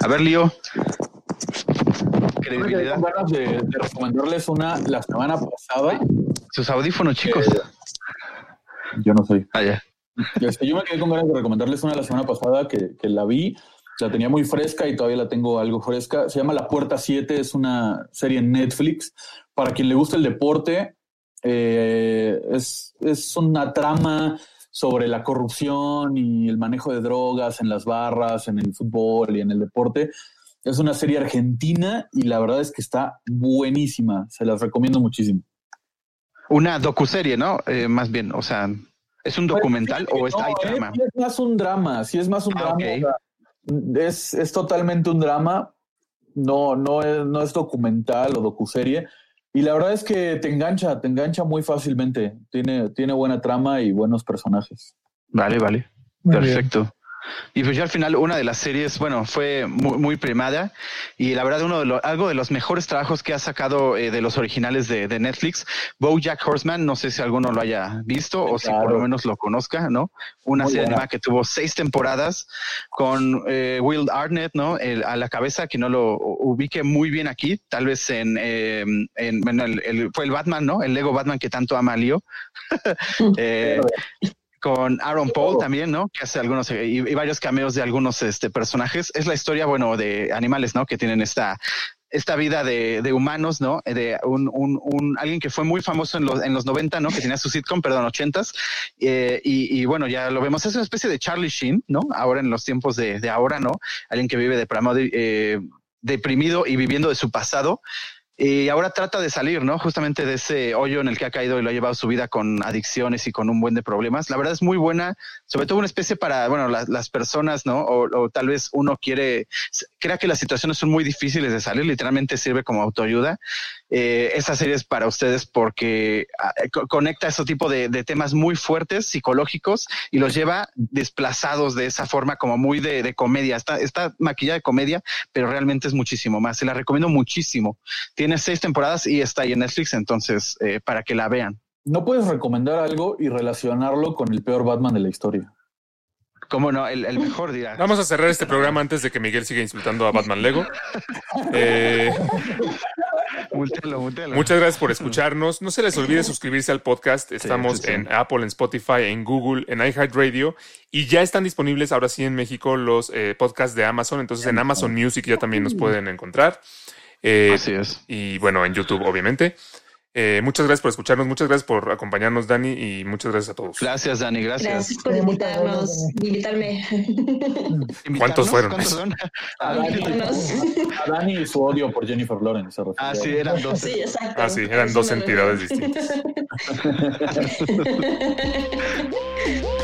A ver, Lío. Credibilidad. Tengo ganas de, de recomendarles una la semana pasada. Sus audífonos, chicos. Yo no soy. Ah, ya. Este, yo me quedé con ganas de recomendarles una la semana pasada que, que la vi. La tenía muy fresca y todavía la tengo algo fresca. Se llama La Puerta 7, es una serie en Netflix. Para quien le gusta el deporte, eh, es, es una trama sobre la corrupción y el manejo de drogas en las barras, en el fútbol y en el deporte. Es una serie argentina y la verdad es que está buenísima. Se las recomiendo muchísimo. Una docuserie, ¿no? Eh, más bien, o sea, ¿es un documental o es, No, hay trama? sí es más un drama, sí es más un Ah, drama. ok. o sea, es, es totalmente un drama, no, no, es, no es documental o docuserie. Y la verdad es que te engancha, te engancha muy fácilmente. Tiene, tiene buena trama y buenos personajes. Vale, vale. Muy bien. Y pues ya al final una de las series, bueno, fue muy, muy premiada y la verdad uno de los, algo de los mejores trabajos que ha sacado eh, de los originales de, de Netflix, BoJack Horseman, no sé si alguno lo haya visto o si por Claro. lo menos lo conozca, ¿no? Una Muy serie animada que tuvo seis temporadas con eh, Will Arnett, ¿no? El- a la cabeza, que no lo ubique muy bien aquí, tal vez en, eh, en bueno, el, el- fue el Batman, ¿no? El Lego Batman que tanto ama Leo. <laughs> <laughs> Eh, con Aaron Paul también, ¿no? Que hace algunos eh, y, y varios cameos de algunos este, personajes. Es la historia, bueno, de animales, ¿no? Que tienen esta esta vida de, de humanos, ¿no? De un, un, un alguien que fue muy famoso en los, en los 90, ¿no? Que tenía su sitcom, perdón, 80s. Eh, y, y bueno, ya lo vemos. Es una especie de Charlie Sheen, ¿no? Ahora en los tiempos de, de ahora, ¿no? Alguien que vive deprimido, eh, deprimido y viviendo de su pasado. Y ahora trata de salir, ¿no? Justamente de ese hoyo en el que ha caído y lo ha llevado su vida con adicciones y con un buen de problemas. La verdad es muy buena, sobre todo una especie para, bueno, las, las personas, ¿no? O, o tal vez uno quiere, crea que las situaciones son muy difíciles de salir, literalmente sirve como autoayuda. Eh, esta serie es para ustedes porque ah, co- conecta ese tipo de, de temas muy fuertes, psicológicos, y los lleva desplazados de esa forma como muy de, de comedia. Está, está maquillada de comedia, pero realmente es muchísimo más. Se la recomiendo muchísimo. Tiene seis temporadas y está ahí en Netflix, entonces eh, para que la vean. No puedes recomendar algo y relacionarlo con el peor Batman de la historia. Como no, el, el mejor dirá. Vamos a cerrar este programa antes de que Miguel siga insultando a Batman Lego. <laughs> Eh, Múltelo, múltelo. muchas gracias por escucharnos. No se les olvide suscribirse al podcast. Estamos sí, sí. en Apple, en Spotify, en Google, en iHeartRadio. Y ya están disponibles ahora sí en México los eh, podcasts de Amazon. Entonces en Amazon Music ya también nos pueden encontrar. Eh, Así es. y bueno, en YouTube, obviamente. Eh, muchas gracias por escucharnos, muchas gracias por acompañarnos, Dani, y muchas gracias a todos. Gracias, Dani, gracias. Gracias por invitarnos, invitarme. ¿Cuántos fueron? ¿Cuántos <laughs> son? A Dani, Invitarnos. a Dani y su odio por Jennifer Lawrence. Ah, sí, eran dos. Sí, exacto. Ah, sí, eran dos entidades distintas. <laughs> <laughs>